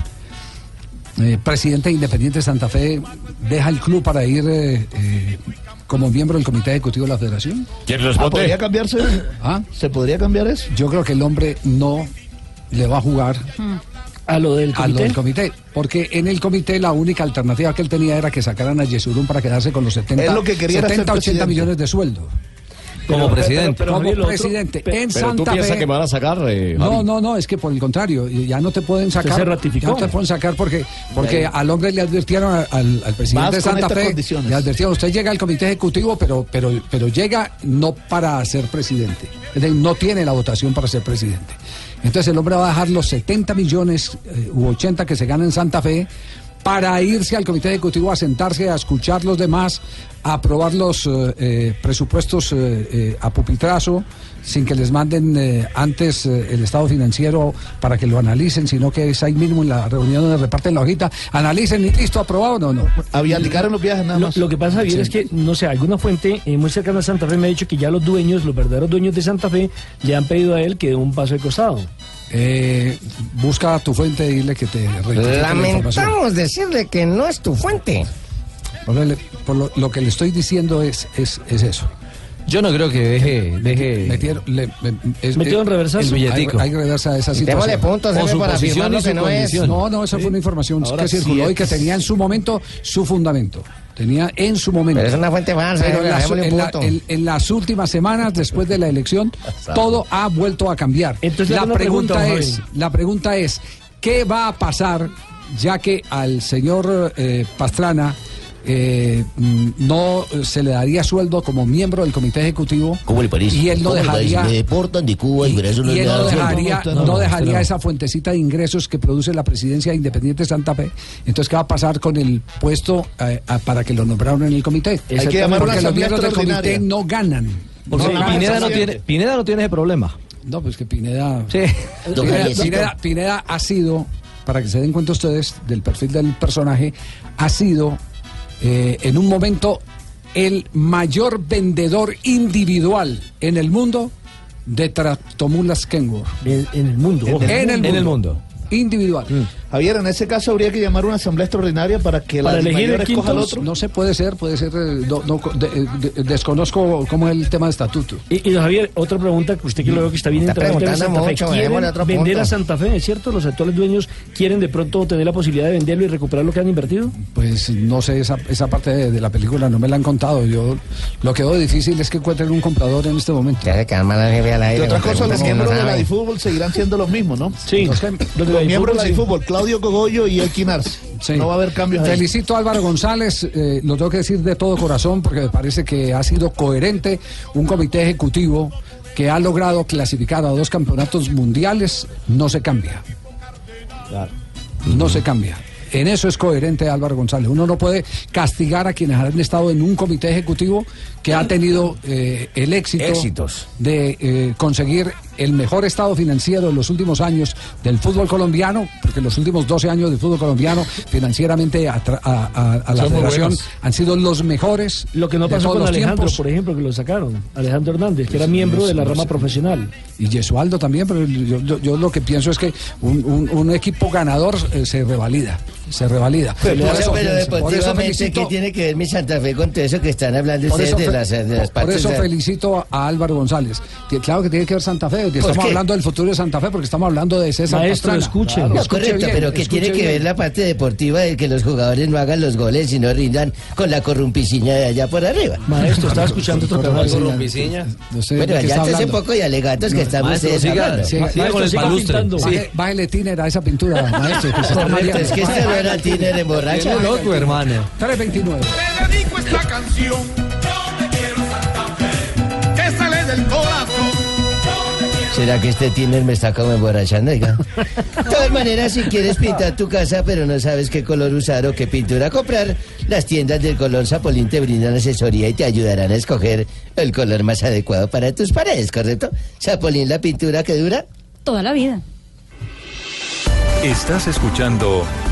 eh, presidente de Independiente Santa Fe deja el club para ir eh, eh, como miembro del comité ejecutivo de la federación? ¿Quién Ah, ¿Podría cambiarse? ¿Ah? ¿Se podría cambiar eso? Yo creo que el hombre no le va a jugar a lo del a lo comité. del comité. Porque en el comité la única alternativa que él tenía era que sacaran a Yesurún para quedarse con los 70, Él lo que quería era ser 70 80 presidente. millones de sueldo. Como presidente. como presidente. pe- en pero tú Santa piensas Fe- que me van a sacar, eh, no, no, no, es que por el contrario, ya no te pueden sacar. se ratificó. Ya no te pueden sacar porque, porque al hombre le advirtieron a- al, al presidente de Santa Fe. condiciones. Le advirtieron, usted llega al comité ejecutivo, pero, pero, pero llega no para ser presidente. Es decir, no tiene la votación para ser presidente. Entonces el hombre va a dejar los 70 millones eh, u 80 que se gana en Santa Fe para irse al comité ejecutivo a sentarse a escuchar los demás, a aprobar los eh, eh, presupuestos eh, eh, a pupitrazo, sin que les manden eh, antes eh, el estado financiero para que lo analicen, sino que es ahí mismo en la reunión donde reparten la hojita, analicen y listo, aprobado, no, no. Aviaticaron los viajes nada Lo, más. lo que pasa, Javier, Sí. es que, no sé, alguna fuente eh, muy cercana a Santa Fe me ha dicho que ya los dueños, los verdaderos dueños de Santa Fe, le han pedido a él que dé un paso de costado. Eh, busca a tu fuente y dile que te la. Lamentamos decirle que no es tu fuente. Por lo- lo que le estoy diciendo es, es, es eso. Yo no creo que deje. deje Metieron, le- es- en eh, reversazo. el billetico. Hay, hay reversa esa situación. Démosle puntos, O su para posición afirmar y lo que no es. No, no, esa fue una información Ahora que circuló sí y que tenía en su momento su fundamento. Tenía en su momento. Pero es una fuente falsa, Pero en, en la- en- en las últimas semanas, después de la elección, todo ha vuelto a cambiar. Entonces, la pregunta, pregunta, es, Javi. la pregunta es, ¿qué va a pasar ya que al señor eh, Pastrana eh, mm, no se le daría sueldo como miembro del comité ejecutivo? ¿Cómo le parece? Y él no dejaría Me deportan de Cuba y, por eso no y le él no dejaría, no dejaría esa fuentecita de ingresos que produce la presidencia de Independiente Santa Fe. Entonces, ¿qué va a pasar con el puesto eh, a- para que lo nombraron en el comité? Hay que llamar Porque los miembros del comité no ganan. Porque No ganan. Pineda, no tiene, Pineda no tiene ese problema. No, pues que Pineda. Sí. Pineda, Pineda- Pineda ha sido, para que se den cuenta ustedes del perfil del personaje, ha sido eh, en un momento el mayor vendedor individual en el mundo de tractomulas Kenworth. En, el mundo. En, el, mundo. En el mundo. Individual. Javier, en ese caso habría que llamar a una asamblea extraordinaria para que la mayor escoja al otro. No se puede ser, puede ser, eh, no- no, de- de- desconozco cómo es el tema de estatuto. Y, Javier, otra pregunta que usted que lo veo que está bien Está el Santa Fe. mucho, ¿Quieren dejémosle otro vender a Santa Fe, es cierto? ¿Los actuales dueños quieren de pronto tener la posibilidad de venderlo y recuperar lo que han invertido? Pues no sé, esa, esa parte de, de la película no me la han contado. Yo Lo que veo difícil es que encuentren un comprador en este momento. Ya se Y otra cosa, los miembros no de la. DiFútbol seguirán siendo los mismos, ¿no? Sí, los, los miembros de la DiFútbol, sí. Claudio Cogollo y Elkin Arce. Sí. No va a haber cambios ahí. Felicito a Álvaro González, eh, lo tengo que decir de todo corazón porque me parece que ha sido coherente un comité ejecutivo que ha logrado clasificar a dos campeonatos mundiales, no se cambia. No se cambia. En eso es coherente Álvaro González. Uno no puede castigar a quienes han estado en un comité ejecutivo que ha tenido eh, el éxito Éxitos. de eh, conseguir el mejor estado financiero en los últimos años del fútbol colombiano, porque los últimos 12 años del fútbol colombiano financieramente a, tra- a- a- a la Son federación han sido los mejores. Lo que no de pasó con Alejandro, tiempos. por ejemplo, que lo sacaron. Alejandro Hernández, que era miembro de la rama profesional. Y Yesualdo también, pero yo, yo- yo lo que pienso es que un, un- un equipo ganador eh, se revalida, se revalida. Pero, Por eso- pero por eso deportivamente, felicito- ¿qué tiene que ver mi Santa Fe con todo eso que están hablando Por ustedes eso, de las, de las por partes? eso de- felicito a Álvaro González. Que Claro que tiene que ver Santa Fe. ¿Por Estamos qué? hablando del futuro de Santa Fe porque estamos hablando de César Maestro, Pastrana. escuchen. Claro, No, escuche correcto, bien, pero ¿qué escuche tiene que bien. ver la parte deportiva de que los jugadores no hagan los goles y no rindan con la corrumpiciña de allá por arriba? Maestro, estaba escuchando otro programa. No sé Bueno, allá está hace hablando. poco y alegatos que están maestro, ustedes hablando. siga, con el palustre. Bájele tiner a esa pintura, maestro. Que es que era Tiner en borracha. Qué loco, hermano. 329. Te dedico esta canción. Yo te quiero Santa Fe. Que sale del corazón. ¿Será que este Tiner me está como emborrachando? De todas maneras, si quieres pintar tu casa, pero no sabes qué color usar o qué pintura comprar, las tiendas del color Zapolín te brindan asesoría y te ayudarán a escoger el color más adecuado para tus paredes, ¿correcto? Zapolín, la pintura que dura. Toda la vida. Estás escuchando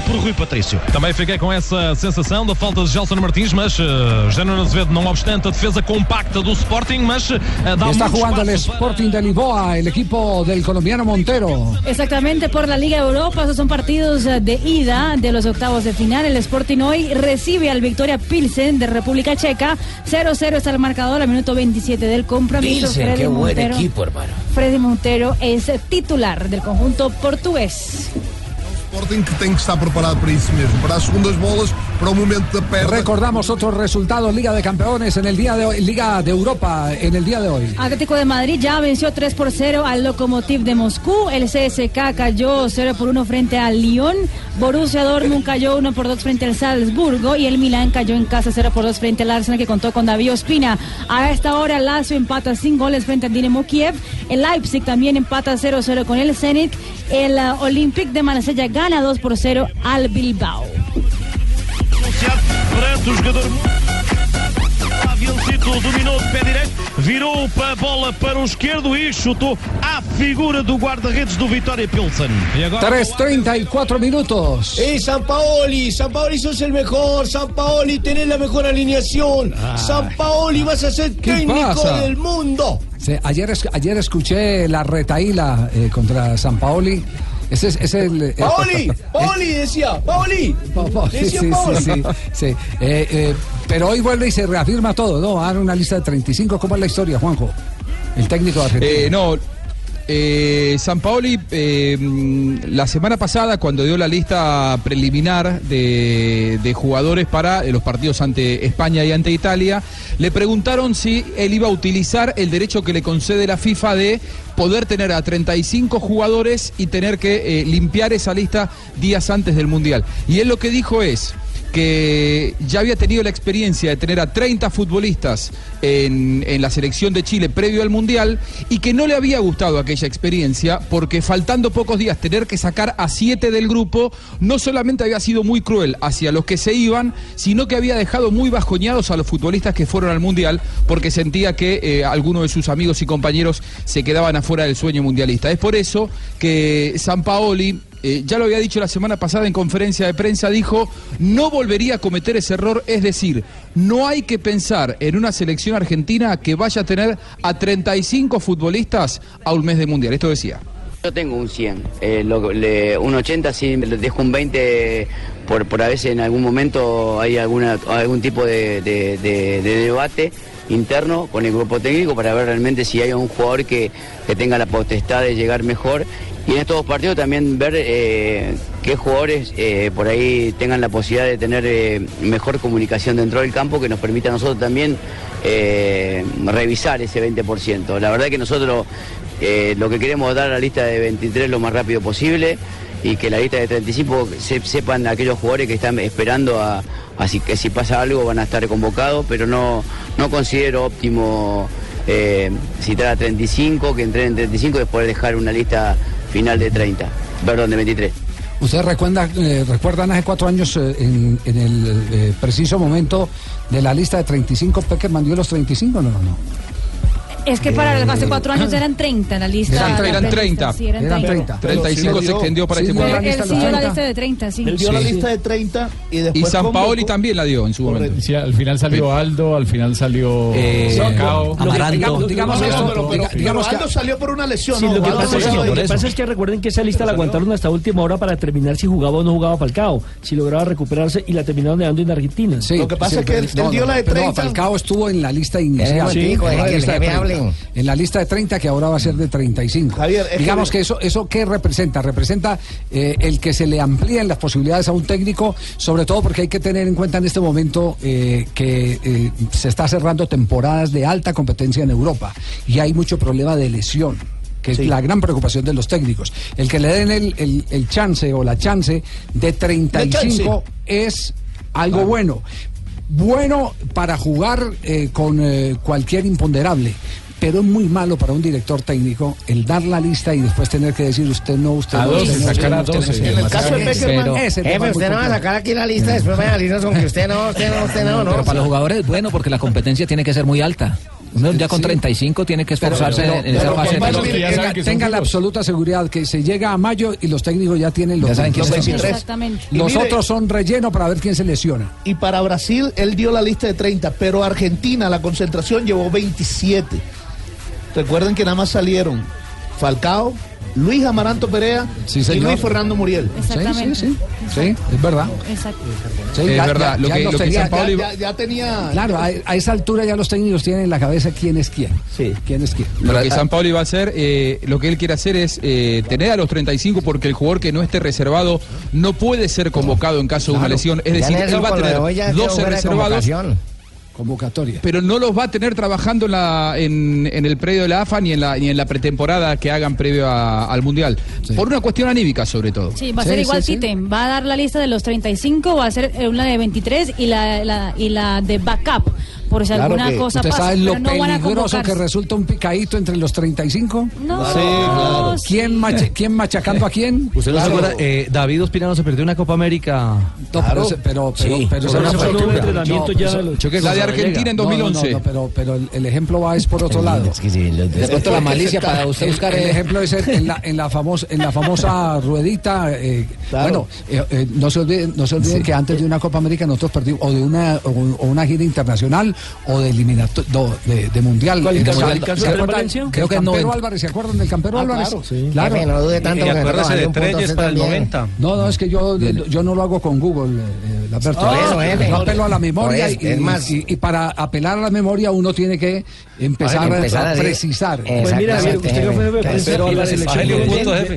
Por Rui Patrício. Também fiquei com essa sensação da falta de Gelson Martins, mas uh, Jânio Azevedo, não obstante a defesa compacta do Sporting, mas uh, dá Está jugando el para- Sporting de Lisboa, el equipo del colombiano Montero. Exactamente por la Liga Europa, esos son partidos eh, de ida de los octavos de final. El Sporting hoy recibe al Victoria Pilsen de República Checa. 0-0 está el marcador al minuto 27 del compromiso. Pilsen, Freddy qué buen Montero- equipo, hermano. Freddy Montero es titular del conjunto portugués. Sporting que tem que estar preparado para isso mesmo, para as segundas bolas, para o momento da perda. Recordamos otros resultados, Liga de Campeones en el día de hoy, Liga de Europa en el día de hoy. Atlético de Madrid ya venció 3 por 0 al Lokomotiv de Moscú. El CSK cayó 0 por 1 frente al Lyon. Borussia Dortmund cayó 1 por 2 frente al Salzburgo. Y el Milán cayó en casa 0 por 2 frente al Arsenal que contó con David Ospina. A esta hora Lazio empata sin goles frente al Dinamo Kiev. El Leipzig también empata 0-0 con el Zenit. El uh, Olympique de Marsella gana 2 por 0 al Bilbao. anunciado perante o jogador. Ilcito dominou de pé direito, virou a bola para o esquerdo e chutou à figura do guarda-redes do Vitória Pilsen. E agora 3.34 minutos. ¡Eh, San Paoli! San Paoli sos el mejor. San Paoli, tenés la mejor alineación. San Paoli, vas a ser ¿Qué técnico pasa? del mundo. Sí, ayer, ayer escuché la retaíla eh, contra San Paoli. Ese es, ese es el. eh, Paoli, Paoli decía, Paoli. Sí, Decía sí, Paoli. sí, sí, sí. Eh, eh, pero hoy vuelve y se reafirma todo, ¿no? Van a una lista de 35. ¿Cómo es la historia, Juanjo? El técnico de Argentina. Eh, no, eh, San Paoli eh, la semana pasada cuando dio la lista preliminar de, de jugadores para los partidos ante España y ante Italia, le preguntaron si él iba a utilizar el derecho que le concede la FIFA de poder tener a 35 jugadores y tener que eh, limpiar esa lista días antes del Mundial. Y él lo que dijo es que ya había tenido la experiencia de tener a 30 futbolistas en, en la selección de Chile previo al Mundial y que no le había gustado aquella experiencia porque faltando pocos días tener que sacar a 7 del grupo no solamente había sido muy cruel hacia los que se iban, sino que había dejado muy bajoñados a los futbolistas que fueron al Mundial porque sentía que eh, algunos de sus amigos y compañeros se quedaban afuera del sueño mundialista. Es por eso que San Paoli eh, ya lo había dicho la semana pasada en conferencia de prensa, dijo, no volvería a cometer ese error, es decir, no hay que pensar en una selección argentina que vaya a tener a 35 futbolistas a un mes de mundial. Esto decía. Yo tengo un 100, eh, le- un 80 sí, dejo un 20 por, por a veces en algún momento hay alguna, algún tipo de- de debate interno con el grupo técnico para ver realmente si hay un jugador que, que tenga la potestad de llegar mejor y en estos dos partidos también ver eh, qué jugadores eh, por ahí tengan la posibilidad de tener eh, mejor comunicación dentro del campo que nos permita a nosotros también revisar ese 20%. La verdad que nosotros lo que queremos es dar la lista de 23 lo más rápido posible y que la lista de 35 se- sepan aquellos jugadores que están esperando a, que si pasa algo van a estar convocados, pero no, no considero óptimo citar a 35, que entren en 35 y después dejar una lista final de 30, perdón, de 23. ¿Ustedes recuerdan, eh, recuerdan hace cuatro años eh, en, en el eh, preciso momento de la lista de 35, Peckerman dio los 35? No, no. Es que para hace cuatro años eran 30 en la lista. Eran, la eran prelista, 30. sí, eran 30. 35 se extendió para este Él, mundial. él sí dio la lista de 30, sí. Él dio la Sí. lista de 30 y Y después. San convocó- Paoli también la dio en su momento. Sí, al final salió Aldo, al final salió Eh, Sacao. Lo que- digamos, digamos que Aldo salió por una lesión. Sí, lo que pasa, es que, de- lo que pasa es que recuerden que esa lista la aguantaron hasta última hora para determinar si jugaba o no jugaba Falcao, si lograba recuperarse y la terminaron dejando en Argentina. Sí, sí, no, no, pero no, Falcao estuvo en la lista inicial. Sí, en, la que lista de jefe 30, hable. en la lista de 30 que ahora va a ser de 35. Javier, es Digamos que- que eso, eso ¿qué representa? Representa eh, el que se le amplíen las posibilidades a un técnico, sobre todo porque hay que tener en cuenta en este momento eh, que eh, se está cerrando temporadas de alta competencia en Europa y hay mucho problema de lesión que es la gran preocupación de los técnicos. El que le den el, el- el chance o la chance de 35 es algo bueno. Bueno para jugar eh, con eh, cualquier imponderable. Pero es muy malo para un director técnico el dar la lista y después tener que decir usted no, usted A no, usted sacar a no, usted en el caso de Peckerman- ese tema usted no va a sacar aquí la lista, después me salirnos con que usted no, usted no, usted no, no. Pero para los jugadores es bueno porque la competencia tiene que ser muy alta. Uno ya con 35 tiene que esforzarse Pero- en, en esa fase. tenga, tenga la absoluta seguridad que se llega a mayo y los técnicos ya tienen los, Ya saben quiénes los son. 23. Exactamente. Y Los mire- otros son relleno para ver quién se lesiona. Y para Brasil, él dio la lista de 30, pero Argentina, la concentración, llevó 27. Recuerden que nada más salieron Falcao, Luis Amaranto Perea y. Luis Fernando Muriel. Exactamente. Sí, sí, sí. Sí, es verdad. Exacto. Sí, Es ya- verdad, ya- lo ya que- lo que tenía- San ya- iba- Ya, ya tenía. Claro, a, a esa altura ya los técnicos tienen en la cabeza quién es quién. Sí. ¿Quién es quién? Lo que San Paolo iba a hacer, eh, lo que él quiere hacer es eh, tener a los 35 porque el jugador que no esté reservado no puede ser convocado en caso de una lesión. Es decir, él va a tener hoy ya quedó 12 fuera de reservados, convocación. Convocatoria. pero no los va a tener trabajando en, la, en, en el predio de la AFA ni en la, ni en la pretemporada que hagan previo a- al Mundial. Por una cuestión anímica, sobre todo. Sí, va a ser igual Tite. Va a dar la lista de los 35, va a ser una de 23 y la, la- y la de backup. Por si alguna que- cosa ¿Usted pasa. sabe lo pero no peligroso que resulta un picadito entre los 35? No, Sí, claro. ¿Quién, macha- quién machacando a quién? ¿Usted no se Claro. acuerda? Eh, David Ospina no se perdió una Copa América. No, pero, pero, pero, Sí, pero esa una no entrenamiento no, ya eso- lo- la de Argentina en Gallega. 2011. No, no, no, pero, pero el, el ejemplo va es por otro lado. De pronto la malicia para usted El- buscar, El, eh, ejemplo es en, en la, en, la famosa, en la famosa ruedita. eh, Bueno, eh, eh, no se olviden, no se olviden que antes de una Copa América nosotros perdimos o de una, o, o una gira internacional o de eliminato, no, de, de mundial. ¿Cuál En caso? mundial. ¿El caso ¿Se de acuerdan? Valencia? Creo que el no Campero. Álvarez, ¿se acuerdan del Campero Ah, Álvarez? claro, sí. Claro. No dude tanto Y acuérdese de a Treyes para el también. 90. No, no, es que yo, yo no lo hago con Google, eh, eso, jefe. Yo apelo a la memoria eso, y, es más. y- y para apelar a la memoria uno tiene que empezar, que empezar a, a precisar. Pues mira, usted que fue Pero la selección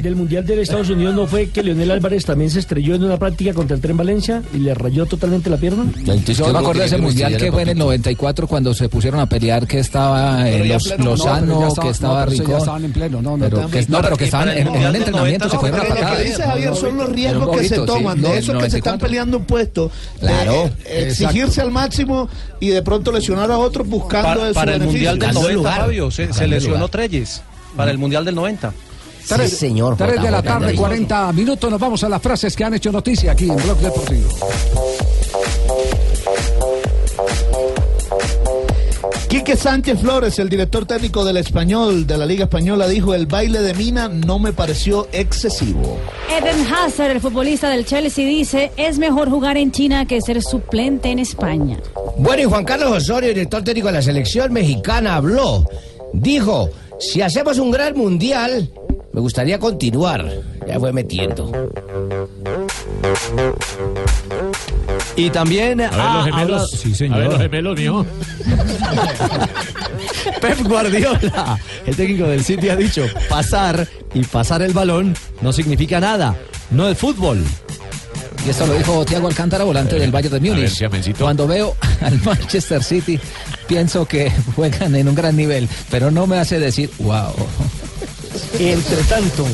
del- Mundial de Estados Unidos no fue que Leonel Álvarez también se estrelló en una práctica contra el Tren Valencia y le rayó totalmente la pierna. Yo me acuerdo de ese mundial que fue en el 94 cuando se pusieron a pelear que estaba eh, los, pleno, Lozano, estaba- que estaba no, Rincón. estaban en pleno, no, no, pero que, no, pero que estaban en, en un entrenamiento se fueron a Pero lo que dice Javier son los riesgos que se sí. toman, de esos que se están 94. peleando un puesto, Claro, exigirse al máximo y de pronto lesionar a otros buscando Para, su para el beneficio. Mundial del 90, Fabio, se, se lesionó Treyes. Para el Mundial del 90. Tres, señor, Tres de la tarde, ahí. 40 minutos. Nos vamos a las frases que han hecho noticia aquí en Blog Deportivo. Quique Sánchez Flores, el director técnico del Español, de la Liga Española, dijo, el baile de Mina no me pareció excesivo. Eden Hazard, el futbolista del Chelsea, dice, es mejor jugar en China que ser suplente en España. Bueno, y Juan Carlos Osorio, director técnico de la selección mexicana, habló. Dijo, si hacemos un gran mundial, me gustaría continuar. Ya fue metiendo. Y también A ver los ha gemelos. hablado- Sí, señor. A ver los gemelos, mijo. Pep Guardiola, el técnico del City, ha dicho, pasar y pasar el balón no significa nada, no es fútbol. Y esto lo dijo Thiago Alcántara, volante del Bayern de Múnich. Cuando veo al Manchester City, pienso que juegan en un gran nivel, pero no me hace decir, wow. Entre tanto,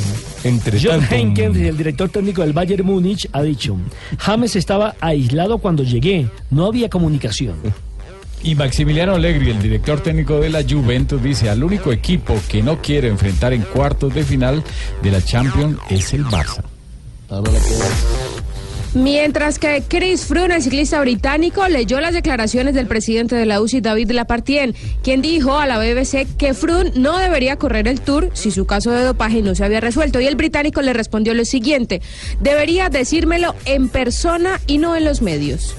Entre John tanto. Henkens, el director técnico del Bayern Múnich, ha dicho, James estaba aislado cuando llegué, no había comunicación. Y Maximiliano Allegri, el director técnico de la Juventus, dice, al único equipo que no quiere enfrentar en cuartos de final de la Champions es el Barça. Mientras que Chris Froome, el ciclista británico, leyó las declaraciones del presidente de la UCI, David Lapartien, quien dijo a la BBC que Froome no debería correr el Tour si su caso de dopaje no se había resuelto. Y el británico le respondió lo siguiente, debería decírmelo en persona y no en los medios.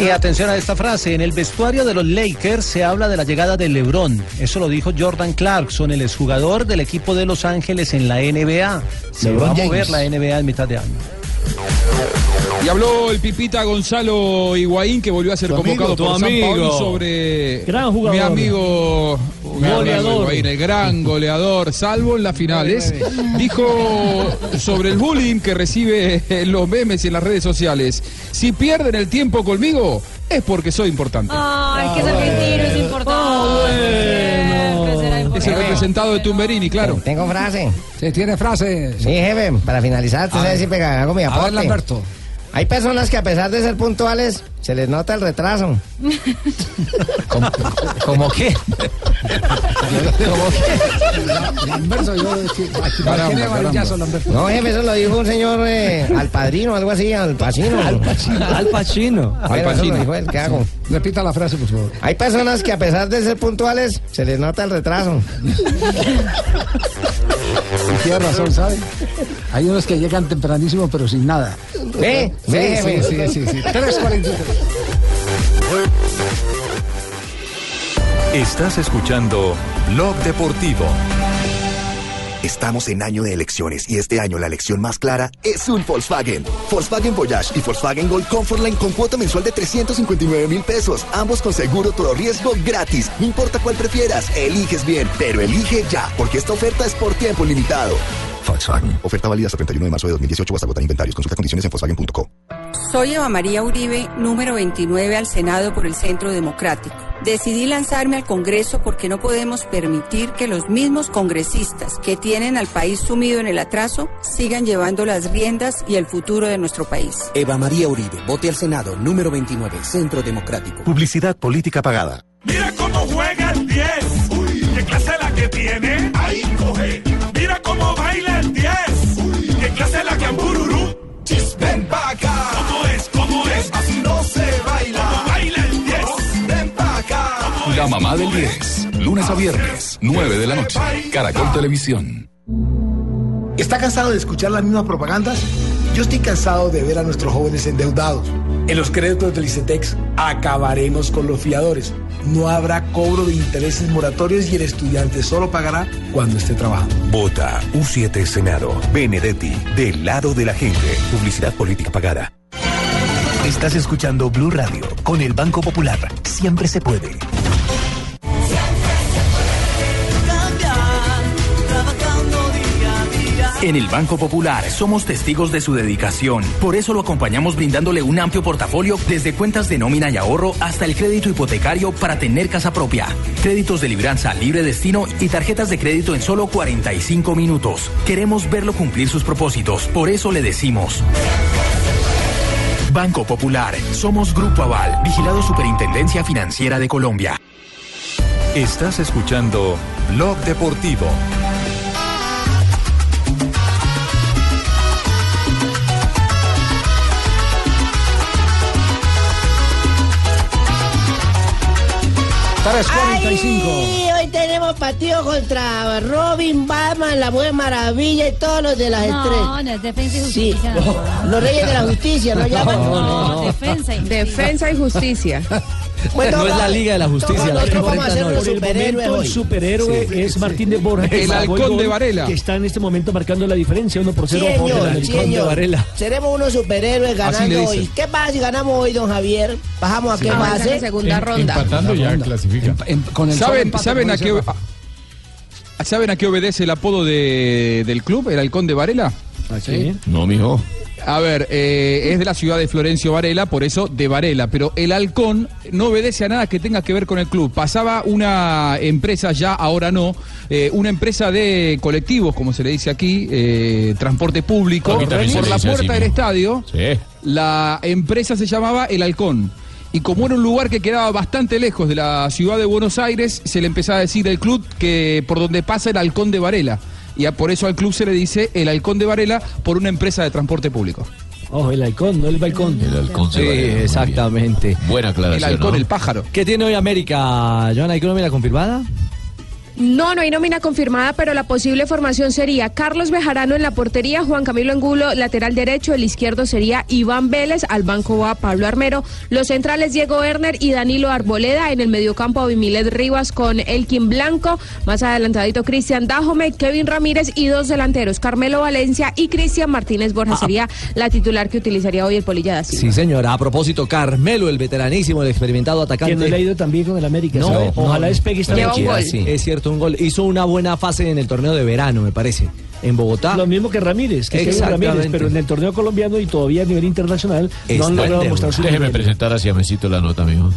Y atención a esta frase, en el vestuario de los Lakers se habla de la llegada de LeBron. Eso lo dijo Jordan Clarkson, el exjugador del equipo de Los Ángeles en la NBA. Se LeBron va a mover James. la NBA en mitad de año. Y habló el pipita Gonzalo Higuaín, que volvió a ser Tu convocado amigo, por San amigo. Sobre Gran jugador. mi amigo mi amigo Goleador. Higuaín, el gran goleador, salvo en las finales. Dijo sobre el bullying que recibe en los memes y en las redes sociales. Si pierden el tiempo conmigo, es porque soy importante. Ay, que es argentino, es importante. Es el representado de Tumberini, claro. Tengo frase. Sí, tiene frase. Sí, jefe, para finalizar, usted A sabe si pega, hago mi A ver, aporte. Lamberto. Hay personas que a pesar de ser puntuales, se les nota el retraso. ¿Cómo qué? Varillazo, Lamberto. No, jefe, eso lo dijo un señor eh, al padrino, algo así, al pacino. Al Pacino. Al Pacino. Dijo él, ¿qué hago? Repita la frase, por favor. Hay personas que a pesar de ser puntuales, se les nota el retraso. Y tiene razón, ¿sabe? Hay unos que llegan tempranísimo, pero sin nada. ¿Ve? Sí, ¿Ve, sí, sí, sí, sí. 3.43. Estás escuchando Blog Deportivo. Estamos en año de elecciones y este año la elección más clara es un Volkswagen. Volkswagen Voyage y Volkswagen Gol Comfortline con cuota mensual de 359 mil pesos. Ambos con seguro todo riesgo gratis. No importa cuál prefieras, eliges bien, pero elige ya, porque esta oferta es por tiempo limitado. Volkswagen. Oferta válida hasta 31 de marzo de 2018 o hasta agotar inventarios. Consulta condiciones en Volkswagen.co. Soy Eva María Uribe, número 29 al Senado por el Centro Democrático. Decidí lanzarme al Congreso porque no podemos permitir que los mismos congresistas que tienen al país sumido en el atraso sigan llevando las riendas y el futuro de nuestro país. Eva María Uribe, vote al Senado, número 29, Centro Democrático. Publicidad política pagada. Mira cómo juega el 10. Uy, qué clase la que tiene. Ahí coge. Mira cómo baila La mamá del 10. Lunes a viernes, 9 de la noche. Caracol Televisión. ¿Está cansado de escuchar las mismas propagandas? Yo estoy cansado de ver a nuestros jóvenes endeudados. En los créditos del ICETEX acabaremos con los fiadores. No habrá cobro de intereses moratorios y el estudiante solo pagará cuando esté trabajando. Vota U7 Senado. Benedetti. Del lado de la gente. Publicidad política pagada. Estás escuchando Blue Radio con el Banco Popular. Siempre se puede. En el Banco Popular somos testigos de su dedicación. Por eso lo acompañamos brindándole un amplio portafolio desde cuentas de nómina y ahorro hasta el crédito hipotecario para tener casa propia. Créditos de libranza, libre destino y tarjetas de crédito en solo 45 minutos. Queremos verlo cumplir sus propósitos. Por eso le decimos. Banco Popular. Somos Grupo Aval, vigilado Superintendencia Financiera de Colombia. Estás escuchando Blog Deportivo. Ay, hoy tenemos partido contra Robin, Batman, la Mujer Maravilla y todos los de las No, estrellas. no es defensa y Sí, justicia. no. los reyes de la justicia, ¿no llaman? No, defensa y Defensa y justicia. Bueno, no es la Liga de la Justicia. la que vamos a hacer enfrenta un Por el superhéroe momento, hoy. el superhéroe Sí. es Martín de Borja. El halcón de Varela. Que está en este momento marcando la diferencia, 1 por 0 a favor del Señor, halcón de. Varela. Seremos unos superhéroes ganando hoy. ¿Qué pasa si ganamos hoy, don Javier? Bajamos a qué base. en segunda Em- ronda. Empatando ya clasifica. el solo ¿Saben, empate ¿saben, a qué, ¿Saben a qué obedece el apodo de- del club, el halcón de Varela? Sí. No, mijo. A ver, eh, es de la ciudad de Florencio Varela, por eso de Varela, pero el halcón no obedece a nada que tenga que ver con el club. Pasaba una empresa, ya ahora no, eh, una empresa de colectivos, como se le dice aquí, eh, transporte público, por la puerta del estadio. Sí. La empresa se llamaba El Halcón. Y como era un lugar que quedaba bastante lejos de la ciudad de Buenos Aires, se le empezaba a decir el club que por donde pasa el Halcón de Varela. Y a- por eso al club se le dice el Halcón de Varela por una empresa de transporte público. Ojo, el halcón, no el balcón. El halcón Sí, Varela, muy bien. exactamente. Buena aclaración. El halcón, ¿no? el pájaro. ¿Qué tiene hoy América, Joana? ¿Hay que nómina confirmada? No, no hay nómina confirmada, pero la posible formación sería Carlos Bejarano en la portería, Juan Camilo Angulo, lateral derecho, el izquierdo sería Iván Vélez, al banco va Pablo Armero, los centrales Diego Werner y Danilo Arboleda, en el mediocampo Abimilet Rivas con Elkin Blanco, más adelantadito Cristian Dajome, Kevin Ramírez y dos delanteros, Carmelo Valencia y Cristian Martínez Borja sería la titular que utilizaría hoy el Polilla Silva. Sí, señora. A propósito, Carmelo, el veteranísimo, el experimentado atacante. Que no le ha ido tan bien con el América. No, Ojalá despegue esta noche. Sí, es cierto, un gol. Hizo una buena fase en el torneo de verano, me parece. En Bogotá. Lo mismo que Ramírez, que Kevin Ramírez, Exactamente. pero en el torneo colombiano y todavía a nivel internacional no Está han logrado en mostrar su Déjeme presentar hacia Mesito la nota, mijo.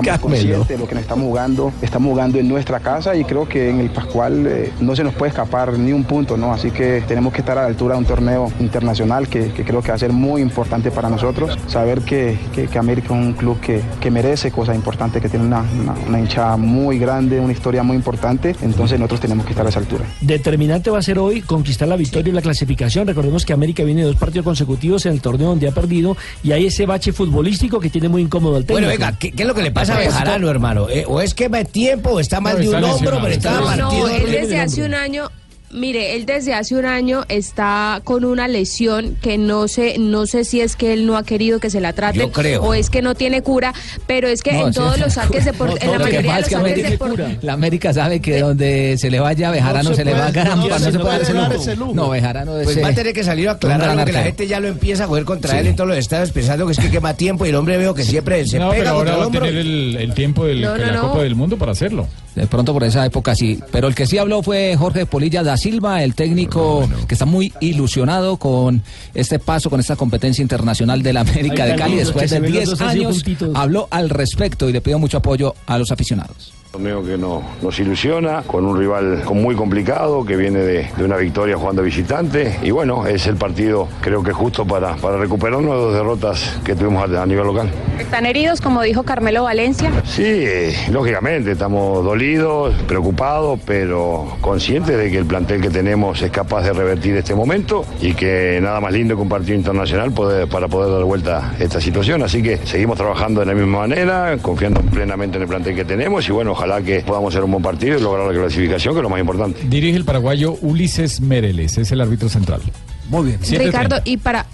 Estamos conscientes de lo que nos estamos jugando, estamos jugando en nuestra casa y creo que en el Pascual eh, no se nos puede escapar ni un punto, ¿no? Así que tenemos que estar a la altura de un torneo internacional que, que creo que va a ser muy importante para nosotros. Saber que, que- que América es un club que, que merece cosas importantes, que tiene una, una, una hinchada muy grande, una historia muy importante, entonces nosotros tenemos que estar a esa altura. Determinante va a ser hoy conquistar la victoria y la clasificación. Recordemos que América viene de dos partidos consecutivos en el torneo donde ha perdido y hay ese bache futbolístico que tiene muy incómodo al técnico. Bueno, venga, ¿qué, qué es lo que le pasa a Bejarano, hermano? Eh, ¿O es que va tiempo o está mal No, de un hombro, pero está estaba No, partido? no, él desde hace un año, mire, él desde hace un año está con una lesión que no sé, no sé si es que él no ha querido que se la trate Yo creo. o es que no tiene cura, pero es que No, en sí. todos los saques de por- en la mayoría de los que saques América- de por- La América sabe que donde se le vaya Bejarano No se, se le va a ganar, no no, se se puede dar ese lujo. ese lujo. No, Bejarano es Pues va a tener que salir a aclarar gran lo que la gente ya lo empieza a coger contra Sí. él en todos los estados, pensando que es que quema tiempo y el hombre veo que siempre se No, pero pega ahora contra el va a tener el, el tiempo de No, no, la no. Copa del Mundo para hacerlo. De pronto por esa época sí. Pero el que sí habló fue Jorge Polilla Silva, el técnico que está muy ilusionado con este paso, con esta competencia internacional de la América Ay, de Cali después de ven los 10 dos así años. Habló al respecto y le pidió mucho apoyo a los aficionados. Torneo que no, nos ilusiona, con un rival muy complicado, que viene de, de una victoria jugando visitante. Y bueno, es el partido creo que justo para, para recuperarnos de dos derrotas que tuvimos a, a nivel local. ¿Están heridos, como dijo Carmelo Valencia? Sí, lógicamente, estamos dolidos, preocupados, pero conscientes de que el plantel que tenemos es capaz de revertir este momento y que nada más lindo que un partido internacional poder- para poder dar vuelta a esta situación. Así que seguimos trabajando de la misma manera, confiando plenamente en el plantel que tenemos y bueno, ojalá que podamos hacer un buen partido y lograr la clasificación, que es lo más importante. Dirige el paraguayo Ulises Mereles, es el árbitro central. Muy bien. Ricardo, y para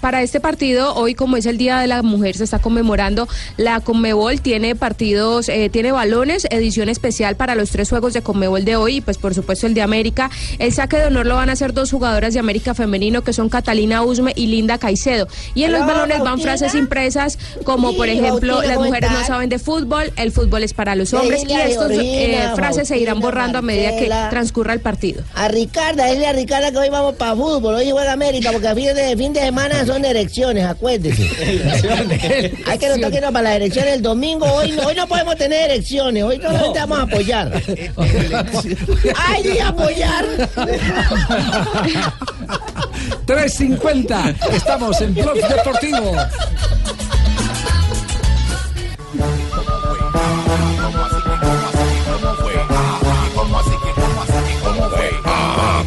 para este partido, hoy como es el Día de la Mujer, se está conmemorando, la Conmebol tiene partidos, eh, tiene balones, edición especial para los tres juegos de Conmebol de hoy y pues por supuesto el de América. El saque de honor lo van a hacer dos jugadoras de América femenino que son Catalina Usme y Linda Caicedo. Y en los balones van frases impresas como por ejemplo, las ¿cómo mujeres no saben de fútbol, el fútbol es para los hombres y estas Georgina, frases se irán borrando a medida que transcurra el partido. A Ricarda, dile a Ricarda que hoy vamos para fútbol, hoy juega América, porque a fin de, fin de semana son elecciones, acuérdese. Hay que notar que no, para las elecciones el domingo, hoy no, hoy no podemos tener elecciones, hoy solamente vamos a apoyar. ¡Ay, apoyar! 3.50. Estamos en Blog Deportivo.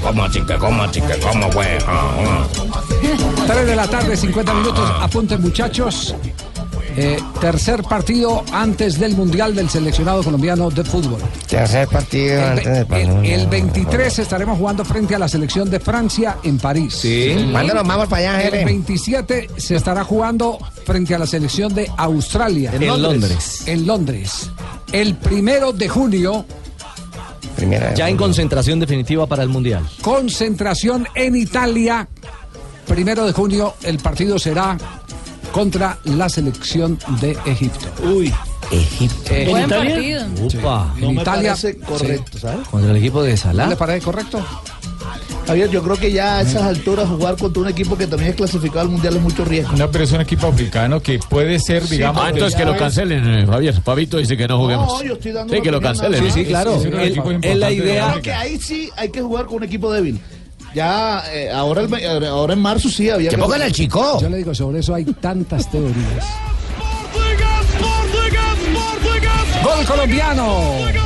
¿Cómo así que, cómo así que, cómo fue? Ah, ah. 3 de la tarde, 50 minutos. Apunten, muchachos. Eh, tercer partido antes del Mundial del seleccionado colombiano de fútbol. Tercer partido El, antes del ve- el- partido. el 23 estaremos jugando frente a la selección de Francia en París. Sí. ¿Cuándo nos vamos para allá, El jefe? 27 se estará jugando frente a la selección de Australia. En En Londres. Londres. En Londres. El primero de junio, Ya en concentración definitiva para el Mundial. concentración en Italia. Primero de junio, el partido será contra la selección de Egipto. Uy. Egipto. ¿En Buen Italia? partido. Upa. En No me Italia. parece correcto, ¿sabes? Contra el equipo de ¿No Salah. le parece correcto? Javier, yo creo que ya a esas alturas jugar contra un equipo que también es clasificado al mundial es mucho riesgo. No, pero es un equipo africano que puede ser, digamos. Ah, entonces que lo cancelen, eh, Javier. Pabito dice que no juguemos. No, yo estoy dando Sí, que lo cancelen. Sí, sí, claro. Es la de idea- Creo que ahí sí hay que jugar con un equipo débil. Ya, eh, ahora, el ahora en marzo sí había Que pongan al chico. Yo le digo, sobre eso hay tantas teorías. Gol colombiano.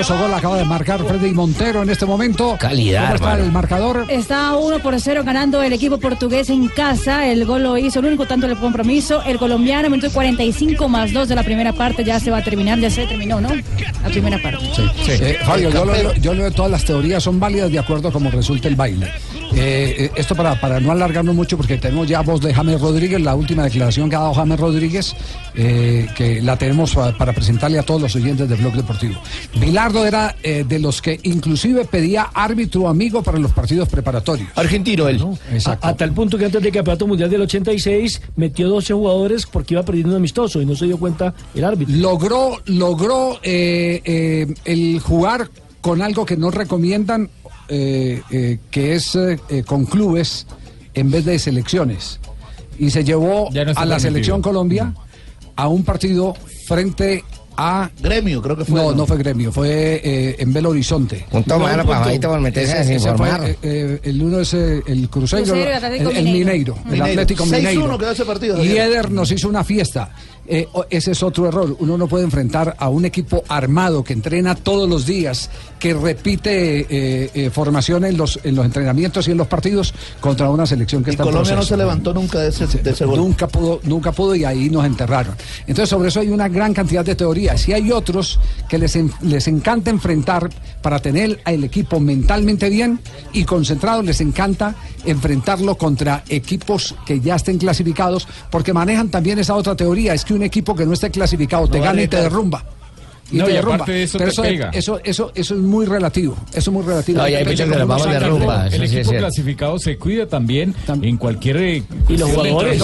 Maravilloso gol acaba de marcar Freddy Montero en este momento. Calidad, ¿Cómo está hermano. el marcador? Está 1 por 0 ganando el equipo portugués en casa. El gol lo hizo el único tanto del compromiso. El colombiano, minuto 45 más 2 de la primera parte. Ya se va a terminar, ya se terminó, ¿no? La primera parte. Eh, Fabio, yo lo, yo leo todas las teorías, son válidas de acuerdo a cómo resulta el baile. Eh, eh, esto para, para no alargarnos mucho, porque tenemos ya voz de James Rodríguez, la última declaración que ha dado James Rodríguez, eh, que la tenemos pa- para presentarle a todos los oyentes de Blog Deportivo. Bilardo era eh, de los que inclusive pedía árbitro amigo para los partidos preparatorios. Argentino él. Exacto. A, a tal punto que antes del campeonato mundial del 86 metió 12 jugadores porque iba perdiendo un amistoso y no se dio cuenta el árbitro. Logró, logró eh, eh, el jugar con algo que no recomiendan, eh, eh, que es eh, eh, con clubes en vez de selecciones. Y se llevó no a la permitido. selección Colombia a un partido frente a... Gremio, creo que fue. No, no fue gremio, fue eh, en Belo Horizonte. Un toma punto. pajadito por meterse a Ese- ese fue, desinformar. eh, eh, el uno es eh, el Cruzeiro, Cruzeiro y el, Atlético el Mineiro. Mineiro, el Mineiro. Atlético 6-1 Mineiro. quedó ese partido, Y. Eder nos hizo una fiesta. Eh, ese es otro error. Uno no puede enfrentar a un equipo armado que entrena todos los días, que repite eh, eh, formación en los, en los entrenamientos y en los partidos contra una selección que Y está en Colombia no se levantó nunca de ese, de ese. Nunca pudo, nunca pudo y ahí nos enterraron. Entonces sobre eso hay una gran cantidad de teorías. y hay otros que les, en- les encanta enfrentar para tener al equipo mentalmente bien y concentrado, les encanta enfrentarlo contra equipos que ya estén clasificados, porque manejan también esa otra teoría, es que un equipo que no esté clasificado te No gana y te derrumba. Y No, te y derrumba. aparte de eso Pero te eso, pega. eso, eso, eso es muy relativo. Eso es muy relativo. No, y hay Depende muchos que cómo nos uno vamos de saca rumba, el- El el equipo clasificado se cuida también en cualquier. eh, Y los jugadores.